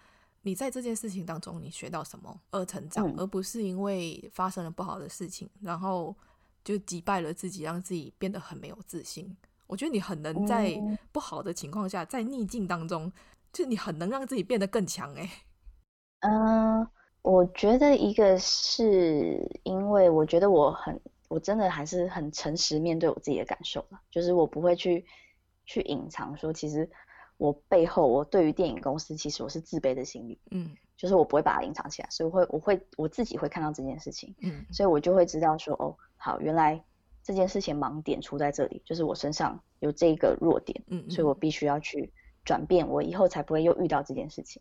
你在这件事情当中你学到什么而成长，而不是因为发生了不好的事情，然后。就击败了自己，让自己变得很没有自信。我觉得你很能在不好的情况下，在逆境当中，就你很能让自己变得更强。哎，
嗯，我觉得一个是因为我觉得我很，我真的还是很诚实面对我自己的感受了，就是我不会去去隐藏说，其实我背后我对于电影公司，其实我是自卑的心理。
嗯。
就是我不会把它隐藏起来，所以我会我会我自己会看到这件事情，
嗯，
所以我就会知道说，哦，好，原来这件事情盲点出在这里，就是我身上有这个弱点，
嗯，嗯，
所以我必须要去转变，我以后才不会又遇到这件事情。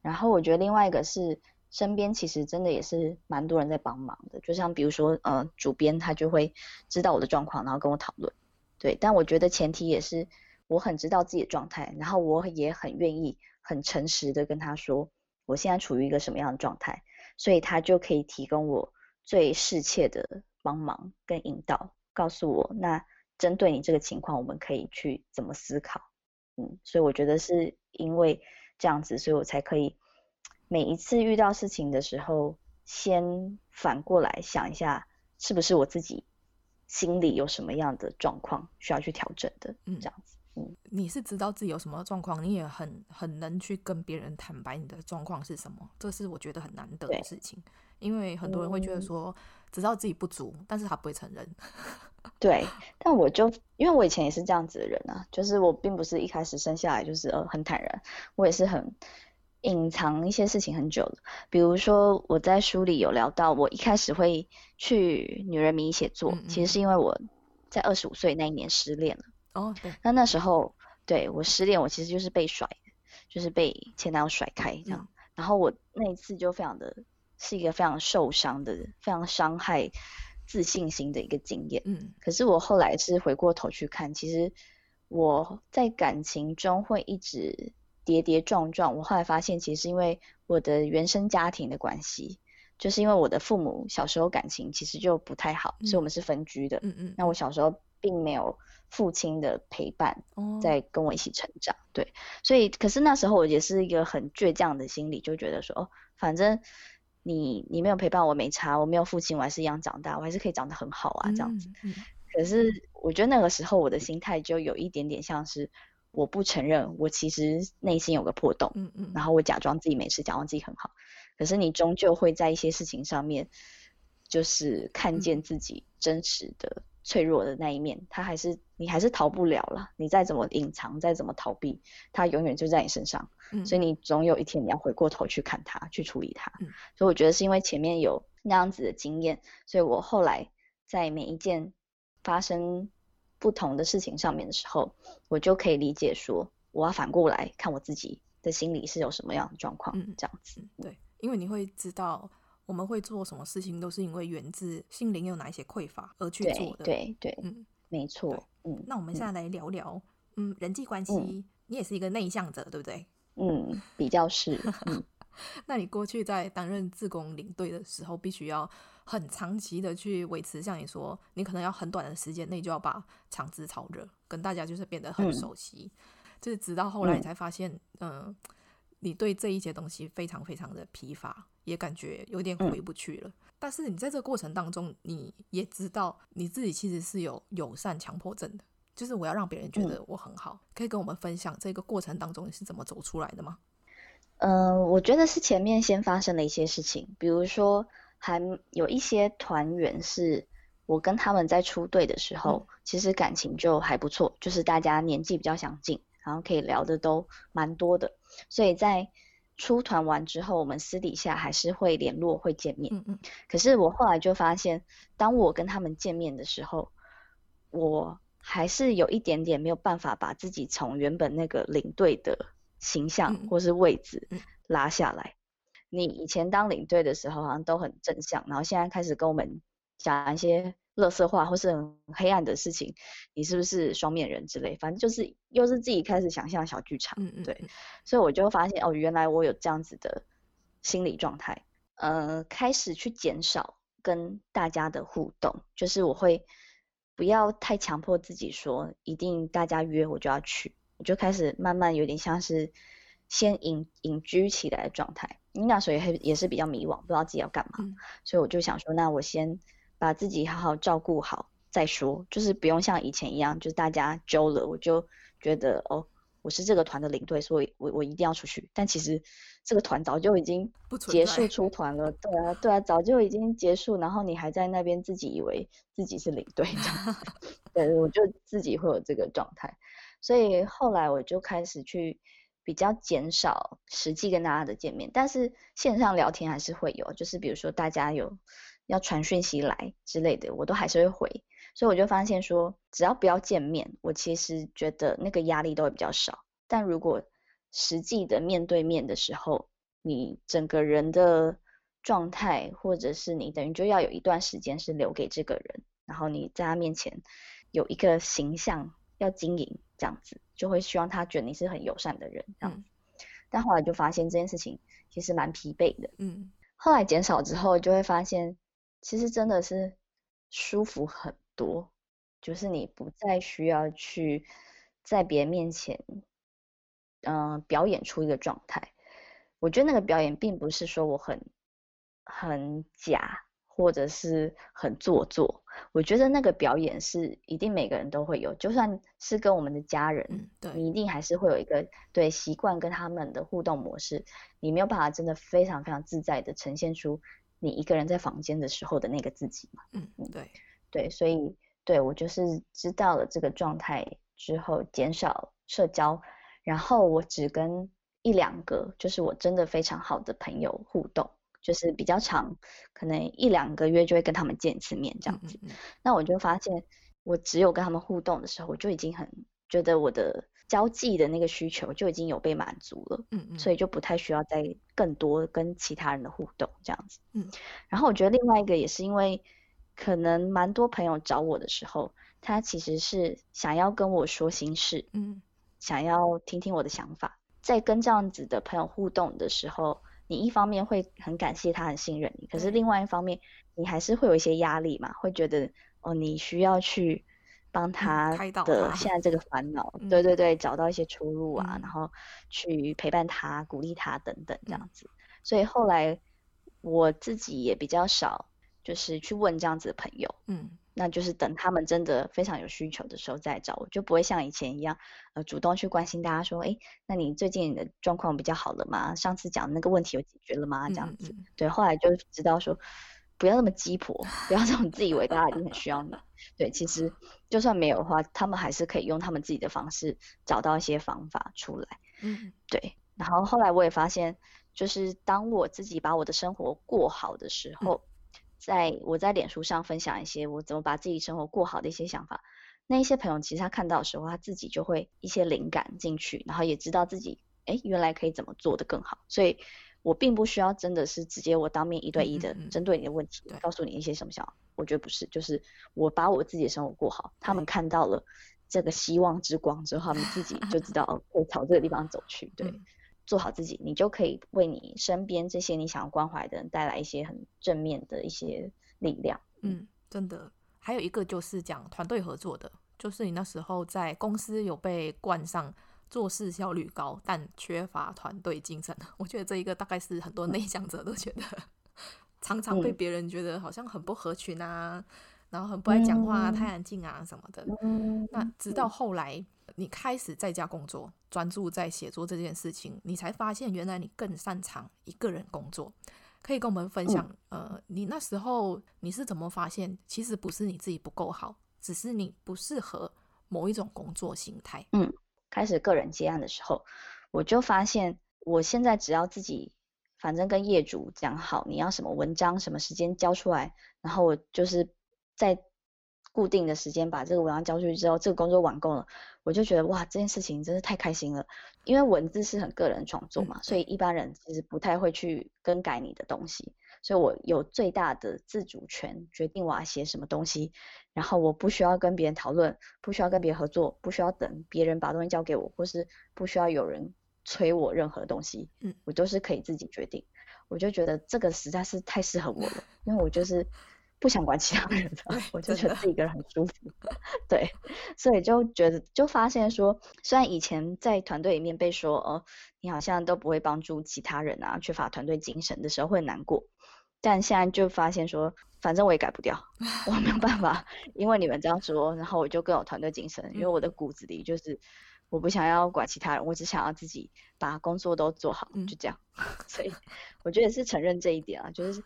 然后我觉得另外一个是身边其实真的也是蛮多人在帮忙的，就像比如说呃主编他就会知道我的状况，然后跟我讨论，对，但我觉得前提也是我很知道自己的状态，然后我也很愿意很诚实的跟他说。我现在处于一个什么样的状态，所以他就可以提供我最适切的帮忙跟引导，告诉我那针对你这个情况，我们可以去怎么思考。嗯，所以我觉得是因为这样子，所以我才可以每一次遇到事情的时候，先反过来想一下，是不是我自己心里有什么样的状况需要去调整的，嗯，这样子。嗯，
你是知道自己有什么状况，你也很很能去跟别人坦白你的状况是什么，这是我觉得很难得的事情。因为很多人会觉得说，知道自己不足，但是他不会承认。
对，但我就因为我以前也是这样子的人啊，就是我并不是一开始生下来就是呃很坦然，我也是很隐藏一些事情很久了。比如说我在书里有聊到，我一开始会去女人迷写作，嗯嗯，其实是因为我在二十五岁那一年失恋了。哦，对。那那时候对我失恋，我其实就是被甩，就是被前男友甩开这样。嗯、然后我那一次就非常的，是一个非常受伤的、非常伤害自信心的一个经验。嗯。可是我后来是回过头去看，其实我在感情中会一直跌跌撞撞。我后来发现，其实是因为我的原生家庭的关系，就是因为我的父母小时候感情其实就不太好，嗯、所以我们是分居的。嗯嗯。那我小时候并没有。父亲的陪伴，在跟我一起成长，哦、对，所以可是那时候我也是一个很倔强的心理，就觉得说，哦，反正你你没有陪伴我没差，我没有父亲我还是一样长大，我还是可以长得很好啊，这样子。嗯嗯、可是我觉得那个时候我的心态就有一点点像是，我不承认我其实内心有个破洞，嗯嗯、然后我假装自己没事，假装自己很好，可是你终究会在一些事情上面，就是看见自己真实的。脆弱的那一面，他还是你还是逃不了了。你再怎么隐藏，再怎么逃避，他永远就在你身上。嗯，所以你总有一天你要回过头去看他，去处理他。嗯，所以我觉得是因为前面有那样子的经验，所以我后来在每一件发生不同的事情上面的时候，我就可以理解说，我要反过来看我自己的心里是有什么样的状况。嗯，这样子。
对，因为你会知道。我们会做什么事情，都是因为源自心灵有哪一些匮乏而去做的。
对对，对嗯，没错。嗯，
那我们现在来聊聊，嗯，嗯人际关系。嗯、你也是一个内向者，对不对？
嗯，比较是。嗯、
那你过去在担任自工领队的时候，必须要很长期的去维持，像你说，你可能要很短的时间内就要把场子炒热，跟大家就是变得很熟悉，嗯、就是直到后来你才发现，嗯。呃你对这一些东西非常非常的疲乏，也感觉有点回不去了。嗯、但是你在这个过程当中，你也知道你自己其实是有友善强迫症的，就是我要让别人觉得我很好。嗯、可以跟我们分享这个过程当中你是怎么走出来的吗？
嗯、呃，我觉得是前面先发生了一些事情，比如说还有一些团员是我跟他们在出队的时候，嗯、其实感情就还不错，就是大家年纪比较相近。然后可以聊的都蛮多的，所以在出团完之后，我们私底下还是会联络、会见面。嗯嗯。可是我后来就发现，当我跟他们见面的时候，我还是有一点点没有办法把自己从原本那个领队的形象或是位置拉下来。你以前当领队的时候好像都很正向，然后现在开始跟我们讲一些。乐色话或是很黑暗的事情，你是不是双面人之类？反正就是又是自己开始想象小剧场，嗯嗯，对，所以我就发现哦，原来我有这样子的心理状态，呃，开始去减少跟大家的互动，就是我会不要太强迫自己说一定大家约我就要去，我就开始慢慢有点像是先隐隐居起来的状态。你那时候也也是比较迷惘，不知道自己要干嘛，嗯、所以我就想说，那我先。把自己好好照顾好再说，就是不用像以前一样，就是大家揪了，我就觉得哦，我是这个团的领队，所以我我一定要出去。但其实这个团早就已经结束出团了，对啊对啊，早就已经结束，然后你还在那边自己以为自己是领队这样，对，我就自己会有这个状态，所以后来我就开始去比较减少实际跟大家的见面，但是线上聊天还是会有，就是比如说大家有。要传讯息来之类的，我都还是会回，所以我就发现说，只要不要见面，我其实觉得那个压力都会比较少。但如果实际的面对面的时候，你整个人的状态，或者是你等于就要有一段时间是留给这个人，然后你在他面前有一个形象要经营，这样子就会希望他觉得你是很友善的人，这样子。嗯。但后来就发现这件事情其实蛮疲惫的，嗯。后来减少之后，就会发现。其实真的是舒服很多，就是你不再需要去在别人面前，嗯、呃，表演出一个状态。我觉得那个表演并不是说我很很假，或者是很做作。我觉得那个表演是一定每个人都会有，就算是跟我们的家人，
嗯、对，
你一定还是会有一个对习惯跟他们的互动模式，你没有办法真的非常非常自在的呈现出你一个人在房间的时候的那个自己嘛。
嗯，对，
对，所以对我就是知道了这个状态之后，减少社交，然后我只跟一两个就是我真的非常好的朋友互动。就是比较长，可能一两个月就会跟他们见一次面这样子。嗯嗯嗯。那我就发现，我只有跟他们互动的时候，我就已经很觉得我的交际的那个需求就已经有被满足了。嗯嗯。所以就不太需要再更多跟其他人的互动这样子。嗯。然后我觉得另外一个也是因为，可能蛮多朋友找我的时候，他其实是想要跟我说心事，嗯，想要听听我的想法。在跟这样子的朋友互动的时候。你一方面会很感谢他很信任你，可是另外一方面，你还是会有一些压力嘛，会觉得哦，你需要去帮他的现在这个烦恼，嗯、对对对，找到一些出路啊，嗯、然后去陪伴他、鼓励他等等这样子。嗯、所以后来我自己也比较少，就是去问这样子的朋友，嗯。那就是等他们真的非常有需求的时候再找我，就不会像以前一样，呃，主动去关心大家说，哎，那你最近你的状况比较好了吗？上次讲的那个问题有解决了吗？这样子，嗯嗯、对，后来就知道说，不要那么鸡婆，不要这种自以为大家一定很需要你。对，其实就算没有的话，他们还是可以用他们自己的方式找到一些方法出来。嗯，对。然后后来我也发现，就是当我自己把我的生活过好的时候。嗯在我在脸书上分享一些我怎么把自己生活过好的一些想法，那一些朋友其实他看到的时候，他自己就会一些灵感进去，然后也知道自己哎原来可以怎么做的更好，所以我并不需要真的是直接我当面一对一的针对你的问题，告诉你一些什么想法，我觉得不是，就是我把我自己的生活过好，他们看到了这个希望之光之后，他们自己就知道会朝这个地方走去，对。做好自己，你就可以为你身边这些你想要关怀的人带来一些很正面的一些力量。
嗯，真的。还有一个就是讲团队合作的，就是你那时候在公司有被冠上做事效率高，但缺乏团队精神。我觉得这一个大概是很多内向者都觉得，常常被别人觉得好像很不合群啊，然后很不爱讲话啊，太安静啊什么的。那直到后来。你开始在家工作，专注在写作这件事情，你才发现原来你更擅长一个人工作。可以跟我们分享，嗯、呃，你那时候你是怎么发现，其实不是你自己不够好，只是你不适合某一种工作形态。
嗯，开始个人接案的时候，我就发现，我现在只要自己，反正跟业主讲好，你要什么文章，什么时间交出来，然后我就是在。固定的时间把这个文章交出去之后，这个工作完工了，我就觉得哇，这件事情真是太开心了。因为文字是很个人创作嘛，嗯、所以一般人其实不太会去更改你的东西，所以我有最大的自主权，决定我要写什么东西，然后我不需要跟别人讨论，不需要跟别人合作，不需要等别人把东西交给我，或是不需要有人催我任何东西，嗯，我都是可以自己决定。我就觉得这个实在是太适合我了，因为我就是。不想管其他人的，我就觉得自己一个人很舒服。对，所以就觉得就发现说，虽然以前在团队里面被说哦，你好像都不会帮助其他人啊，缺乏团队精神的时候会难过，但现在就发现说，反正我也改不掉，我没有办法，因为你们这样说，然后我就更有团队精神，因为我的骨子里就是我不想要管其他人，我只想要自己把工作都做好，就这样。所以我觉得是承认这一点啊，就是。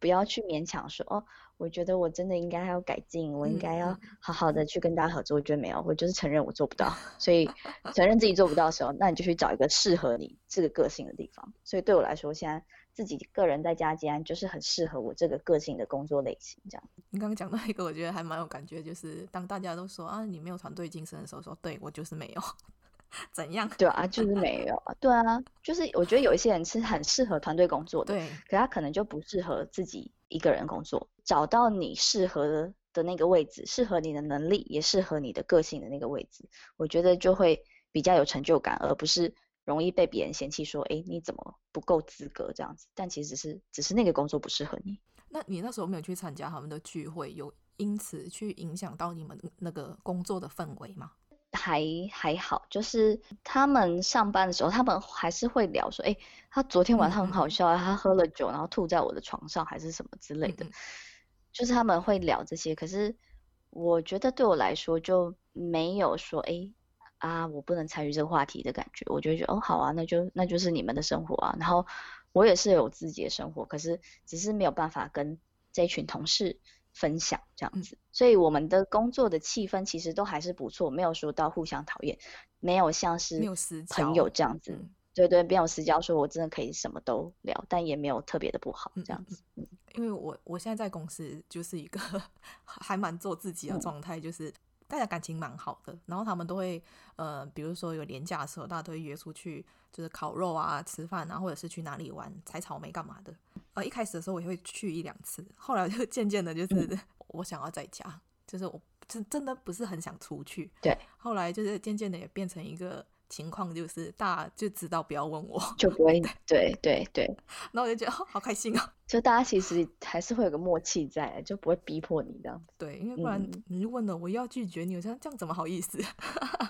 不要去勉强说哦，我觉得我真的应该要改进，我应该要好好的去跟大家合作。我觉得没有，我就是承认我做不到，所以 承认自己做不到的时候，那你就去找一个适合你这个个性的地方。所以对我来说，现在自己个人在家接案就是很适合我这个个性的工作类型。这样，
你刚刚讲到一个，我觉得还蛮有感觉，就是当大家都说啊，你没有团队精神的时候，说对我就是没有。怎样？
对啊，就是没有。对啊，就是我觉得有一些人是很适合团队工作的，对，可他可能就不适合自己一个人工作。找到你适合的那个位置，适合你的能力，也适合你的个性的那个位置，我觉得就会比较有成就感，而不是容易被别人嫌弃说，哎，你怎么不够资格这样子。但其实是只是那个工作不适合你。
那你那时候没有去参加他们的聚会，有因此去影响到你们那个工作的氛围吗？
还还好，就是他们上班的时候，他们还是会聊说，哎，他昨天晚上很好笑啊，他喝了酒，然后吐在我的床上，还是什么之类的。就是他们会聊这些，可是我觉得对我来说就没有说，哎啊，我不能参与这个话题的感觉。我就觉得，哦，好啊，那就那就是你们的生活啊。然后我也是有自己的生活，可是只是没有办法跟这群同事分享这样子。所以我们的工作的气氛其实都还是不错，没有说到互相讨厌，没有像是朋友这样子。对对，没有私交，说我真的可以什么都聊，但也没有特别的不好这样子。
嗯，因为我我现在在公司就是一个 还蛮做自己的状态，就是大家感情蛮好的，然后他们都会呃，比如说有年假的时候，大家都会约出去，就是烤肉啊、吃饭啊，或者是去哪里玩、采草莓干嘛的。呃，一开始的时候我也会去一两次，后来就渐渐的，就是 我想要在家，就是我真真的不是很想出去。
对，
后来就是渐渐的也变成一个。情况就是大家就知道不要问我，
就不会 对对对，
然后我就觉得好开心啊！
就大家其实还是会有个默契在，就不会逼迫你这样子。
对，因为不然你问了，我又要拒绝你，我想这样怎么好意思？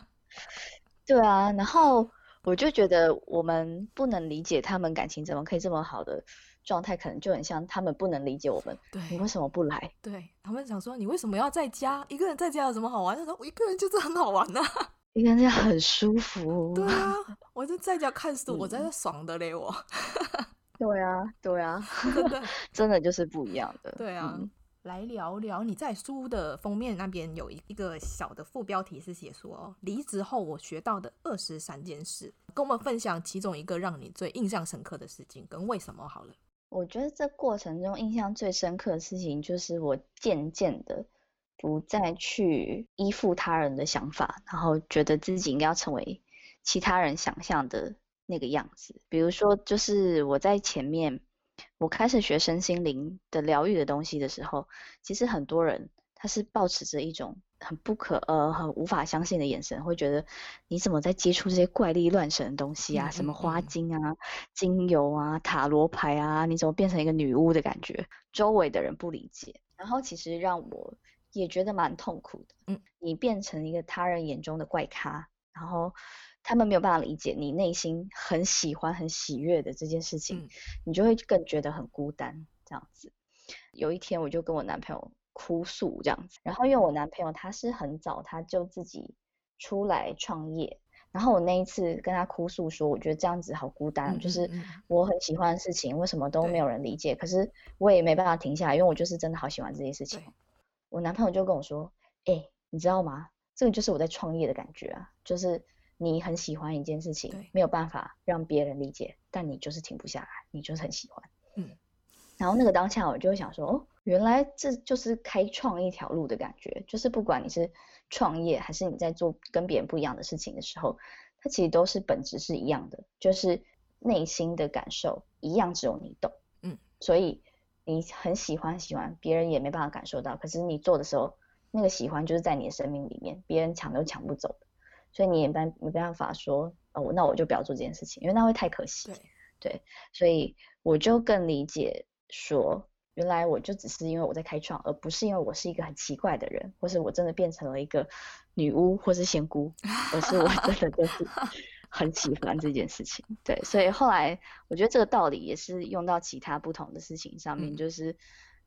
对啊，然后我就觉得我们不能理解他们感情怎么可以这么好的状态，可能就很像他们不能理解我们。
对，
你为什么不来？
对，他们想说你为什么要在家？一个人在家有什么好玩？他说我一个人就是很好玩呐、啊。
一个人这样很舒服。
对啊，我就在家看书，嗯、我在这爽的嘞，我。
对啊，对啊，真的，真的就是不一样的。
对啊，嗯、来聊聊你在书的封面那边有一一个小的副标题是写说哦，离职后我学到的二十三件事，跟我们分享其中一个让你最印象深刻的事情跟为什么好了。
我觉得这过程中印象最深刻的事情就是我渐渐的。不再去依附他人的想法，然后觉得自己应该要成为其他人想象的那个样子。比如说，就是我在前面我开始学身心灵的疗愈的东西的时候，其实很多人他是抱持着一种很不可呃很无法相信的眼神，会觉得你怎么在接触这些怪力乱神的东西啊？什么花精啊、精油啊、塔罗牌啊？你怎么变成一个女巫的感觉？周围的人不理解，然后其实让我。也觉得蛮痛苦的，嗯，你变成一个他人眼中的怪咖，然后他们没有办法理解你内心很喜欢、很喜悦的这件事情，嗯，你就会更觉得很孤单，这样子。有一天，我就跟我男朋友哭诉这样子，然后因为我男朋友他是很早他就自己出来创业，然后我那一次跟他哭诉说，我觉得这样子好孤单，嗯，就是我很喜欢的事情，为什么都没有人理解？可是我也没办法停下来，因为我就是真的好喜欢这件事情。我男朋友就跟我说：“哎、欸，你知道吗？这个就是我在创业的感觉啊，就是你很喜欢一件事情，没有办法让别人理解，但你就是停不下来，你就是很喜欢。”嗯，然后那个当下我就会想说：“哦，原来这就是开创一条路的感觉，就是不管你是创业还是你在做跟别人不一样的事情的时候，它其实都是本质是一样的，就是内心的感受一样，只有你懂。嗯，所以。”你很喜欢喜欢，别人也没办法感受到。可是你做的时候，那个喜欢就是在你的生命里面，别人抢都抢不走的。所以你也没没办法说，哦，那我就不要做这件事情，因为那会太可惜。对，对，所以我就更理解说，原来我就只是因为我在开创，而不是因为我是一个很奇怪的人，或是我真的变成了一个女巫或是仙姑，而是我真的就是。很喜欢这件事情，对，所以后来我觉得这个道理也是用到其他不同的事情上面，嗯、就是，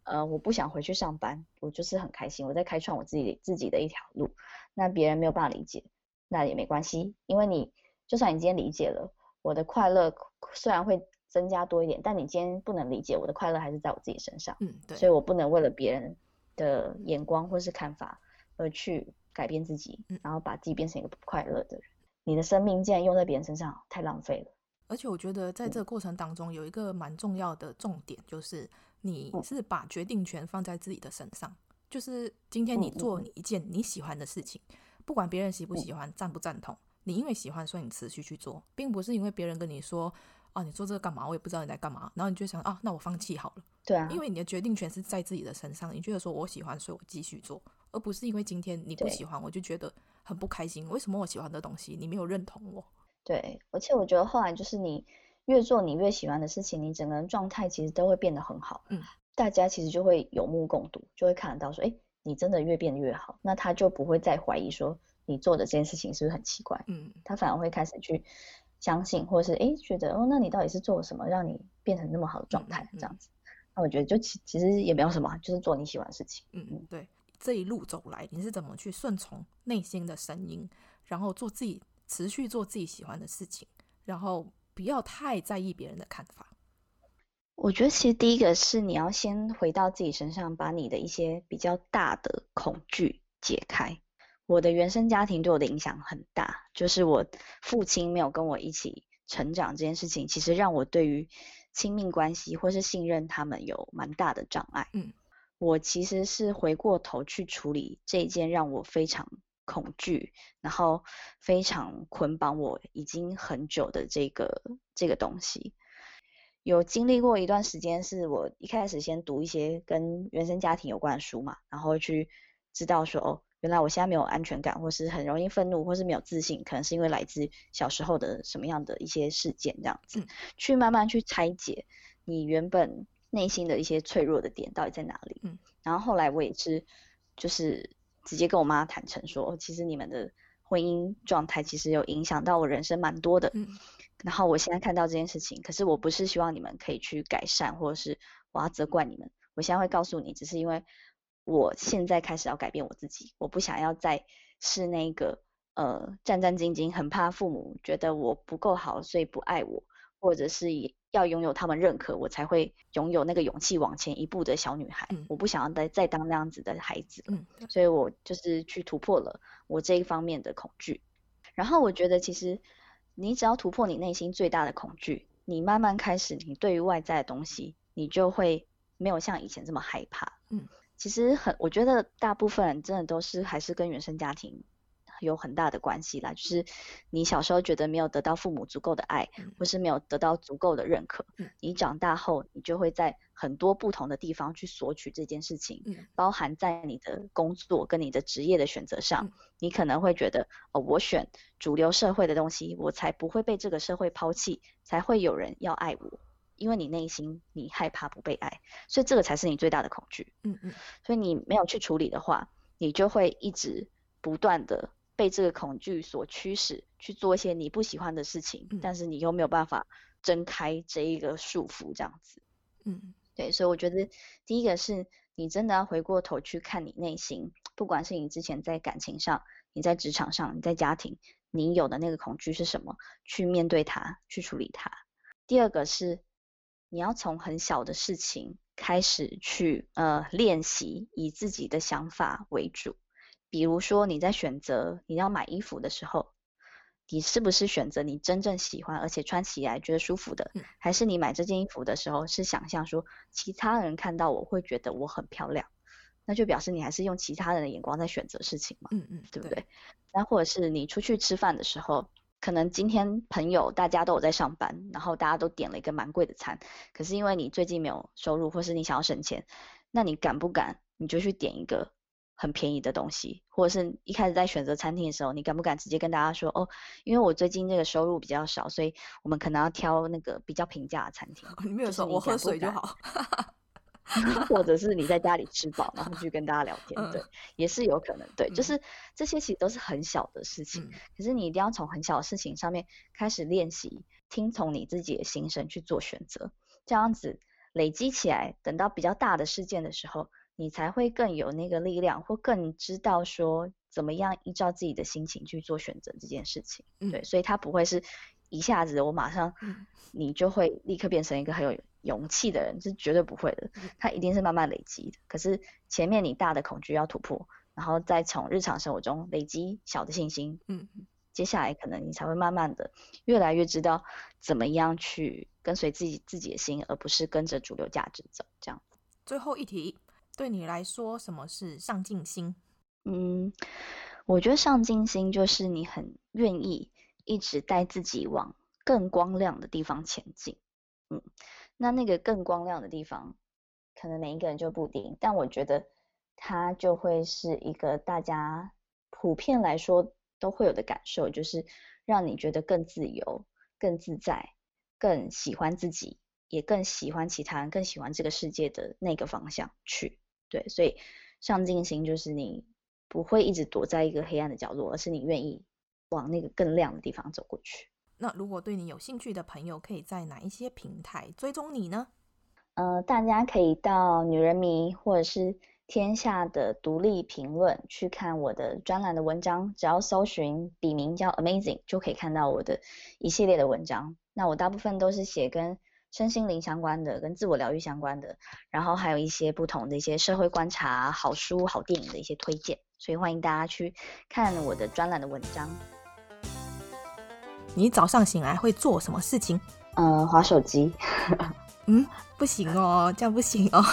呃，我不想回去上班，我就是很开心，我在开创我自己自己的一条路，那别人没有办法理解，那也没关系，因为你就算你今天理解了，我的快乐虽然会增加多一点，但你今天不能理解，我的快乐还是在我自己身上，嗯，对，所以我不能为了别人的眼光或是看法而去改变自己，嗯、然后把自己变成一个不快乐的人。你的生命竟然用在别人身上，太浪费了。
而且我觉得在这个过程当中，有一个蛮重要的重点，就是你是把决定权放在自己的身上。就是今天你做你一件你喜欢的事情，不管别人喜不喜欢、赞不赞同，你因为喜欢，所以你持续去做，并不是因为别人跟你说，啊，你做这个干嘛？我也不知道你在干嘛。然后你就想，啊，那我放弃好了。
对啊。
因为你的决定权是在自己的身上，你觉得说我喜欢，所以我继续做，而不是因为今天你不喜欢，我就觉得。很不开心，为什么我喜欢的东西你没有认同我？
对，而且我觉得后来就是你越做你越喜欢的事情，你整个人状态其实都会变得很好。嗯，大家其实就会有目共睹，就会看得到说，哎，你真的越变越好，那他就不会再怀疑说你做的这件事情是不是很奇怪？嗯，他反而会开始去相信，或者是哎觉得哦，那你到底是做了什么让你变成那么好的状态？这样子，那我觉得就其其实也没有什么，就是做你喜欢的事情。
嗯嗯，对，这一路走来，你是怎么去顺从内心的声音，然后做自己，持续做自己喜欢的事情，然后不要太在意别人的看法。
我觉得其实第一个是你要先回到自己身上，把你的一些比较大的恐惧解开。我的原生家庭对我的影响很大，就是我父亲没有跟我一起成长这件事情，其实让我对于亲密关系或是信任他们有蛮大的障碍。
嗯，
我其实是回过头去处理这一件让我非常恐惧，然后非常捆绑我已经很久的这个这个东西。有经历过一段时间，是我一开始先读一些跟原生家庭有关的书嘛，然后去知道说哦。原来我现在没有安全感，或是很容易愤怒，或是没有自信，可能是因为来自小时候的什么样的一些事件，这样子，嗯、去慢慢去拆解你原本内心的一些脆弱的点到底在哪里。嗯，然后后来我也是，就是直接跟我妈坦诚说，其实你们的婚姻状态其实有影响到我人生蛮多的。嗯，然后我现在看到这件事情，可是我不是希望你们可以去改善，或者是我要责怪你们，我现在会告诉你，只是因为。我现在开始要改变我自己，我不想要再是那个呃战战兢兢、很怕父母觉得我不够好，所以不爱我，或者是要拥有他们认可，我才会拥有那个勇气往前一步的小女孩。嗯、我不想要再再当那样子的孩子，嗯，所以我就是去突破了我这一方面的恐惧。然后我觉得，其实你只要突破你内心最大的恐惧，你慢慢开始，你对于外在的东西，你就会没有像以前这么害怕，嗯。其实很，我觉得大部分人真的都是还是跟原生家庭有很大的关系啦。就是你小时候觉得没有得到父母足够的爱，或是没有得到足够的认可，你长大后你就会在很多不同的地方去索取这件事情，包含在你的工作跟你的职业的选择上，你可能会觉得哦，我选主流社会的东西，我才不会被这个社会抛弃，才会有人要爱我。因为你内心你害怕不被爱，所以这个才是你最大的恐惧。嗯嗯，所以你没有去处理的话，你就会一直不断的被这个恐惧所驱使去做一些你不喜欢的事情，嗯、但是你又没有办法挣开这一个束缚，这样子。嗯，对，所以我觉得第一个是你真的要回过头去看你内心，不管是你之前在感情上、你在职场上、你在家庭，你有的那个恐惧是什么，去面对它，去处理它。第二个是。你要从很小的事情开始去呃练习，以自己的想法为主。比如说你在选择你要买衣服的时候，你是不是选择你真正喜欢而且穿起来觉得舒服的？还是你买这件衣服的时候是想象说其他人看到我会觉得我很漂亮？那就表示你还是用其他人的眼光在选择事情嘛？嗯嗯，对不对？那或者是你出去吃饭的时候。可能今天朋友大家都有在上班，然后大家都点了一个蛮贵的餐，可是因为你最近没有收入，或是你想要省钱，那你敢不敢你就去点一个很便宜的东西，或者是一开始在选择餐厅的时候，你敢不敢直接跟大家说哦，因为我最近这个收入比较少，所以我们可能要挑那个比较平价的餐厅。你没有说我喝水就好。或者是你在家里吃饱，然后去跟大家聊天，对，也是有可能，对，就是这些其实都是很小的事情，可是你一定要从很小的事情上面开始练习，听从你自己的心声去做选择，这样子累积起来，等到比较大的事件的时候，你才会更有那个力量，或更知道说怎么样依照自己的心情去做选择这件事情，对，所以它不会是一下子我马上，你就会立刻变成一个很有。勇气的人是绝对不会的，他一定是慢慢累积的。可是前面你大的恐惧要突破，然后再从日常生活中累积小的信心，嗯，接下来可能你才会慢慢的越来越知道怎么样去跟随自己自己的心，而不是跟着主流价值走。这样。
最后一题，对你来说，什么是上进心？
嗯，我觉得上进心就是你很愿意一直带自己往更光亮的地方前进，嗯。那那个更光亮的地方，可能每一个人就不一定，但我觉得它就会是一个大家普遍来说都会有的感受，就是让你觉得更自由、更自在、更喜欢自己，也更喜欢其他人、更喜欢这个世界的那个方向去。对，所以上进心就是你不会一直躲在一个黑暗的角落，而是你愿意往那个更亮的地方走过去。
那如果对你有兴趣的朋友，可以在哪一些平台追踪你呢？
呃，大家可以到女人迷或者是天下的独立评论去看我的专栏的文章，只要搜寻笔名叫 Amazing 就可以看到我的一系列的文章。那我大部分都是写跟身心灵相关的，跟自我疗愈相关的，然后还有一些不同的一些社会观察、好书、好电影的一些推荐，所以欢迎大家去看我的专栏的文章。
你早上醒来会做什么事情？
嗯，划手机。
嗯，不行哦，这样不行哦。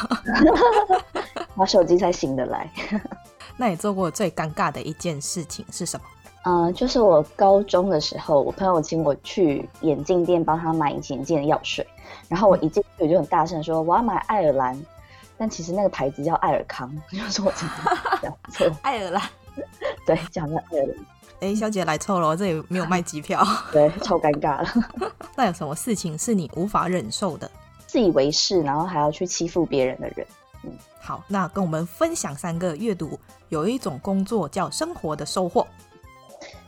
划手机才醒得来。
那你做过最尴尬的一件事情是什么？
嗯，就是我高中的时候，我朋友请我去眼镜店帮他买隐形眼镜的药水，然后我一进去就很大声说我要买爱尔兰，但其实那个牌子叫爱尔康，就是我讲错。
爱尔兰，
对，讲的爱尔兰。
哎，小姐来错了，这里没有卖机票。
对，超尴尬了。
那有什么事情是你无法忍受的？
自以为是，然后还要去欺负别人的人。嗯，
好，那跟我们分享三个阅读有一种工作叫生活的收获，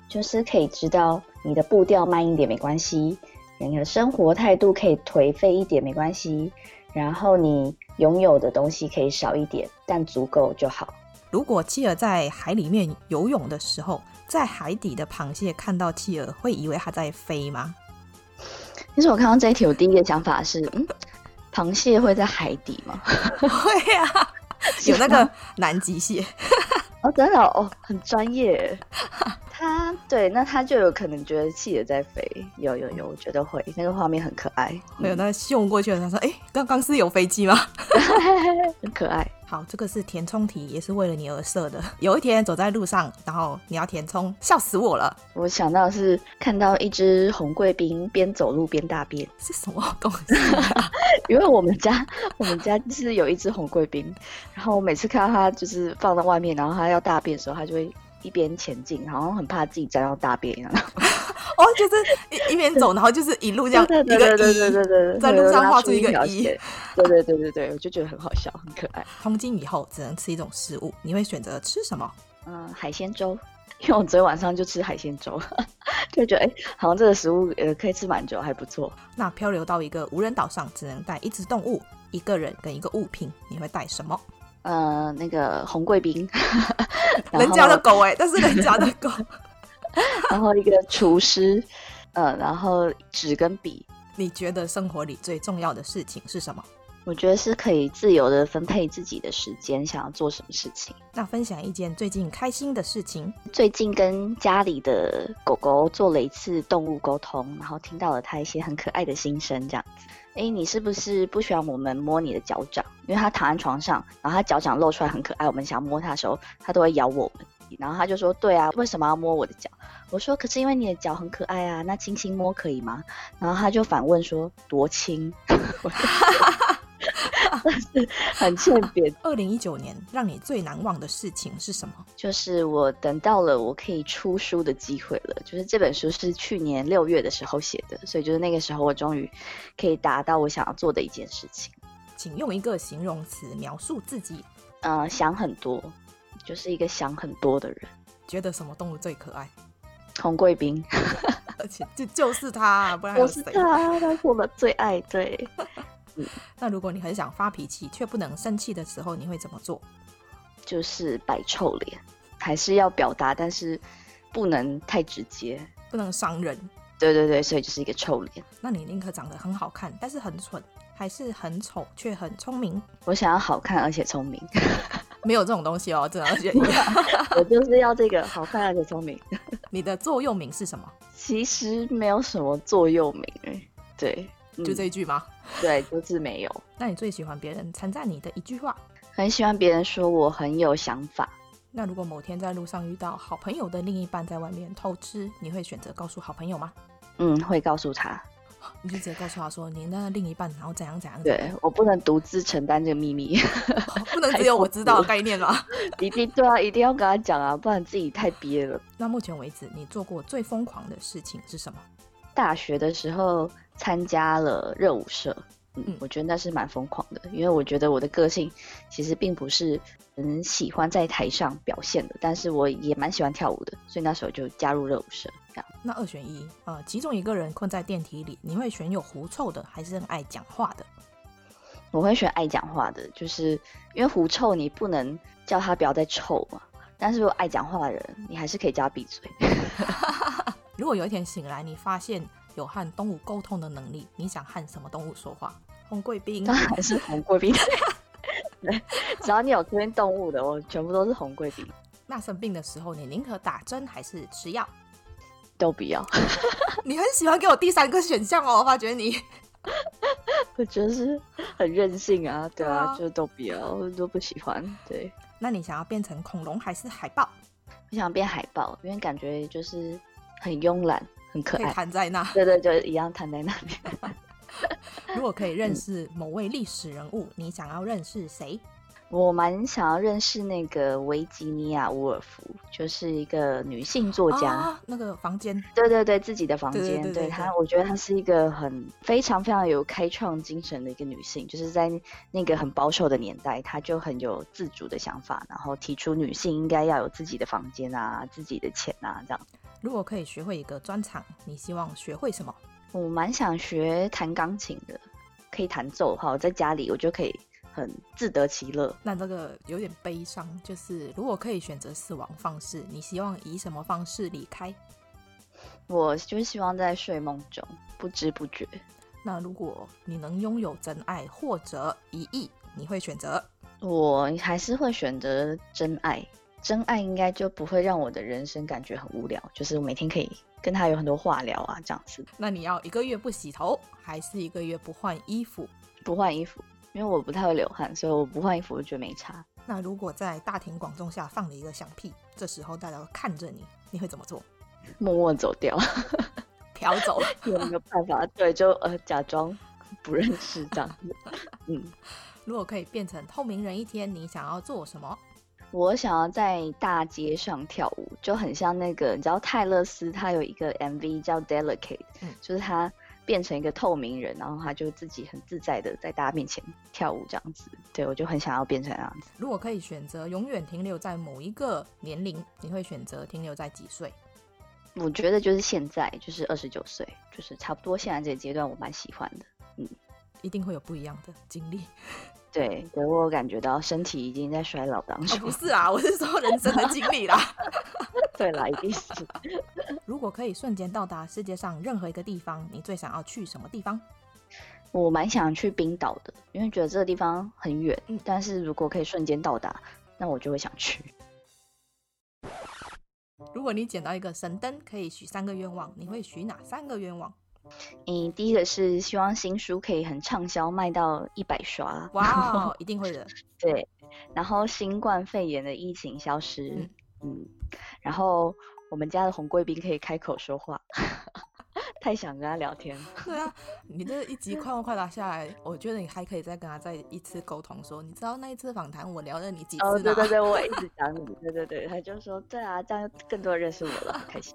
就是可以知道你的步调慢一点没关系，你的生活态度可以颓废一点没关系，然后你拥有的东西可以少一点，但足够就好。
如果妻儿在海里面游泳的时候，在海底的螃蟹看到企鹅，会以为它在飞吗？
其实我看到这一题，我第一个想法是，嗯，螃蟹会在海底吗？
会啊，有那个南极蟹。
哦，真的哦，很专业。他对，那他就有可能觉得企鹅在飞。有有有，我觉得会，那个画面很可爱。
没有，那秀过去了，他说：“哎，刚刚是有飞机吗？”
很可爱。
好，这个是填充题，也是为了你而设的。有一天走在路上，然后你要填充，笑死我了。
我想到是看到一只红贵宾边走路边大便，
是什么东西啊？
因为我们家我们家就是有一只红贵宾，然后我每次看到它就是放在外面，然后它要大便的时候，它就会一边前进，然后很怕自己沾到大便一样。
哦，就是一一边走，然后就是一路这样一个一，
对对对对对对，
在路上画出一个一，
对对对对对，我就觉得很好笑，很可爱。
从今以后只能吃一种食物，你会选择吃什么？
嗯，海鲜粥，因为我昨天晚上就吃海鲜粥，就觉得哎、欸，好像这个食物呃可以吃蛮久，还不错。
那漂流到一个无人岛上，只能带一只动物、一个人跟一个物品，你会带什么？
呃，那个红贵宾，
人家的狗哎、欸，但是人家的狗。
然后一个厨师，呃，然后纸跟笔。
你觉得生活里最重要的事情是什么？
我觉得是可以自由的分配自己的时间，想要做什么事情。
那分享一件最近开心的事情。
最近跟家里的狗狗做了一次动物沟通，然后听到了它一些很可爱的心声，这样子。哎，你是不是不喜欢我们摸你的脚掌？因为它躺在床上，然后它脚掌露出来很可爱，我们想摸它的时候，它都会咬我们。然后他就说：“对啊，为什么要摸我的脚？”我说：“可是因为你的脚很可爱啊，那轻轻摸可以吗？”然后他就反问说：“多轻？” 但是很欠扁。
二零一九年让你最难忘的事情是什么？
就是我等到了我可以出书的机会了。就是这本书是去年六月的时候写的，所以就是那个时候我终于可以达到我想要做的一件事情。
请用一个形容词描述自己。
呃，想很多。就是一个想很多的人，
觉得什么动物最可爱？
红贵宾，
而且就就是他，不然
我是他，他是我的最爱。对，
嗯，那如果你很想发脾气却不能生气的时候，你会怎么做？
就是摆臭脸，还是要表达，但是不能太直接，
不能伤人。
对对对，所以就是一个臭脸。
那你宁可长得很好看，但是很蠢，还是很丑却很聪明？
我想要好看而且聪明。
没有这种东西哦，真的要选一个。
我就是要这个好看而且聪明。
你的座右铭是什么？
其实没有什么座右铭哎，对，
就这一句吗？
嗯、对，就是没有。
那你最喜欢别人称赞你的一句话？
很喜欢别人说我很有想法。
那如果某天在路上遇到好朋友的另一半在外面偷吃，你会选择告诉好朋友吗？
嗯，会告诉他。
你就直接告诉他说，你那另一半然后怎样怎样。
对，我不能独自承担这个秘密，
不能只有我知道的概念 吗？
一定对啊，一定要跟他讲啊，不然自己太憋了。
那目前为止，你做过最疯狂的事情是什么？
大学的时候参加了热舞社。嗯，我觉得那是蛮疯狂的，因为我觉得我的个性其实并不是很喜欢在台上表现的，但是我也蛮喜欢跳舞的，所以那时候就加入热舞社。这样，
那二选一，呃，其中一个人困在电梯里，你会选有狐臭的，还是很爱讲话的？
我会选爱讲话的，就是因为狐臭你不能叫他不要再臭嘛，但是如果爱讲话的人，你还是可以叫他闭嘴。
如果有一天醒来，你发现有和动物沟通的能力，你想和什么动物说话？红贵宾，
当然是红贵宾。对，只要你有这边动物的，我全部都是红贵宾。
那生病的时候，你宁可打针还是吃药？
都不要。
你很喜欢给我第三个选项哦，我发觉你。
我觉得是很任性啊，对啊，啊就都不要，我都不喜欢。对，
那你想要变成恐龙还是海豹？
我想变海豹，因为感觉就是很慵懒、很可爱，
躺在那。
对对，就一样躺在那边。
如果可以认识某位历史人物，嗯、你想要认识谁？
我蛮想要认识那个维吉尼亚·伍尔夫，就是一个女性作家。
啊、那个房间，
对对对，自己的房间。对她，我觉得她是一个很非常非常有开创精神的一个女性，就是在那个很保守的年代，她就很有自主的想法，然后提出女性应该要有自己的房间啊，自己的钱啊，这样。
如果可以学会一个专长，你希望学会什么？
我蛮想学弹钢琴的，可以弹奏哈，在家里我就可以。很自得其乐。
那这个有点悲伤，就是如果可以选择死亡方式，你希望以什么方式离开？
我就希望在睡梦中不知不觉。
那如果你能拥有真爱或者一亿，你会选择？
我还是会选择真爱。真爱应该就不会让我的人生感觉很无聊，就是我每天可以跟他有很多话聊啊，这样子。
那你要一个月不洗头，还是一个月不换衣服？
不换衣服。因为我不太会流汗，所以我不换衣服，我觉得没差。
那如果在大庭广众下放了一个响屁，这时候大家都看着你，你会怎么做？
默默走掉，
飘走。
有没有办法？对，就呃假装不认识这样子。嗯，
如果可以变成透明人一天，你想要做什么？
我想要在大街上跳舞，就很像那个，你知道泰勒斯他有一个 MV 叫 Delicate，嗯，就是他。变成一个透明人，然后他就自己很自在的在大家面前跳舞，这样子。对，我就很想要变成这样子。
如果可以选择永远停留在某一个年龄，你会选择停留在几岁？
我觉得就是现在，就是二十九岁，就是差不多现在这个阶段，我蛮喜欢的。嗯，
一定会有不一样的经历。
对，给我感觉到身体已经在衰老当中。
哦，不是啊，我是说人生的经历啦。
对啦，一定是。
如果可以瞬间到达世界上任何一个地方，你最想要去什么地方？
我蛮想去冰岛的，因为觉得这个地方很远。嗯，但是如果可以瞬间到达，那我就会想去。
如果你捡到一个神灯，可以许三个愿望，你会许哪三个愿望？
嗯，第一个是希望新书可以很畅销，卖到一百刷。
哇哦，一定会的。
对，然后新冠肺炎的疫情消失。嗯，嗯，然后。我们家的红贵宾可以开口说话，太想跟他聊天。
对啊，你这一集快问快答下来，我觉得你还可以再跟他再一次沟通说，说你知道那一次访谈我聊了你几次吗？
哦，对对对，我一直讲你，对对对，他就说对啊，这样更多人认识我了，开心。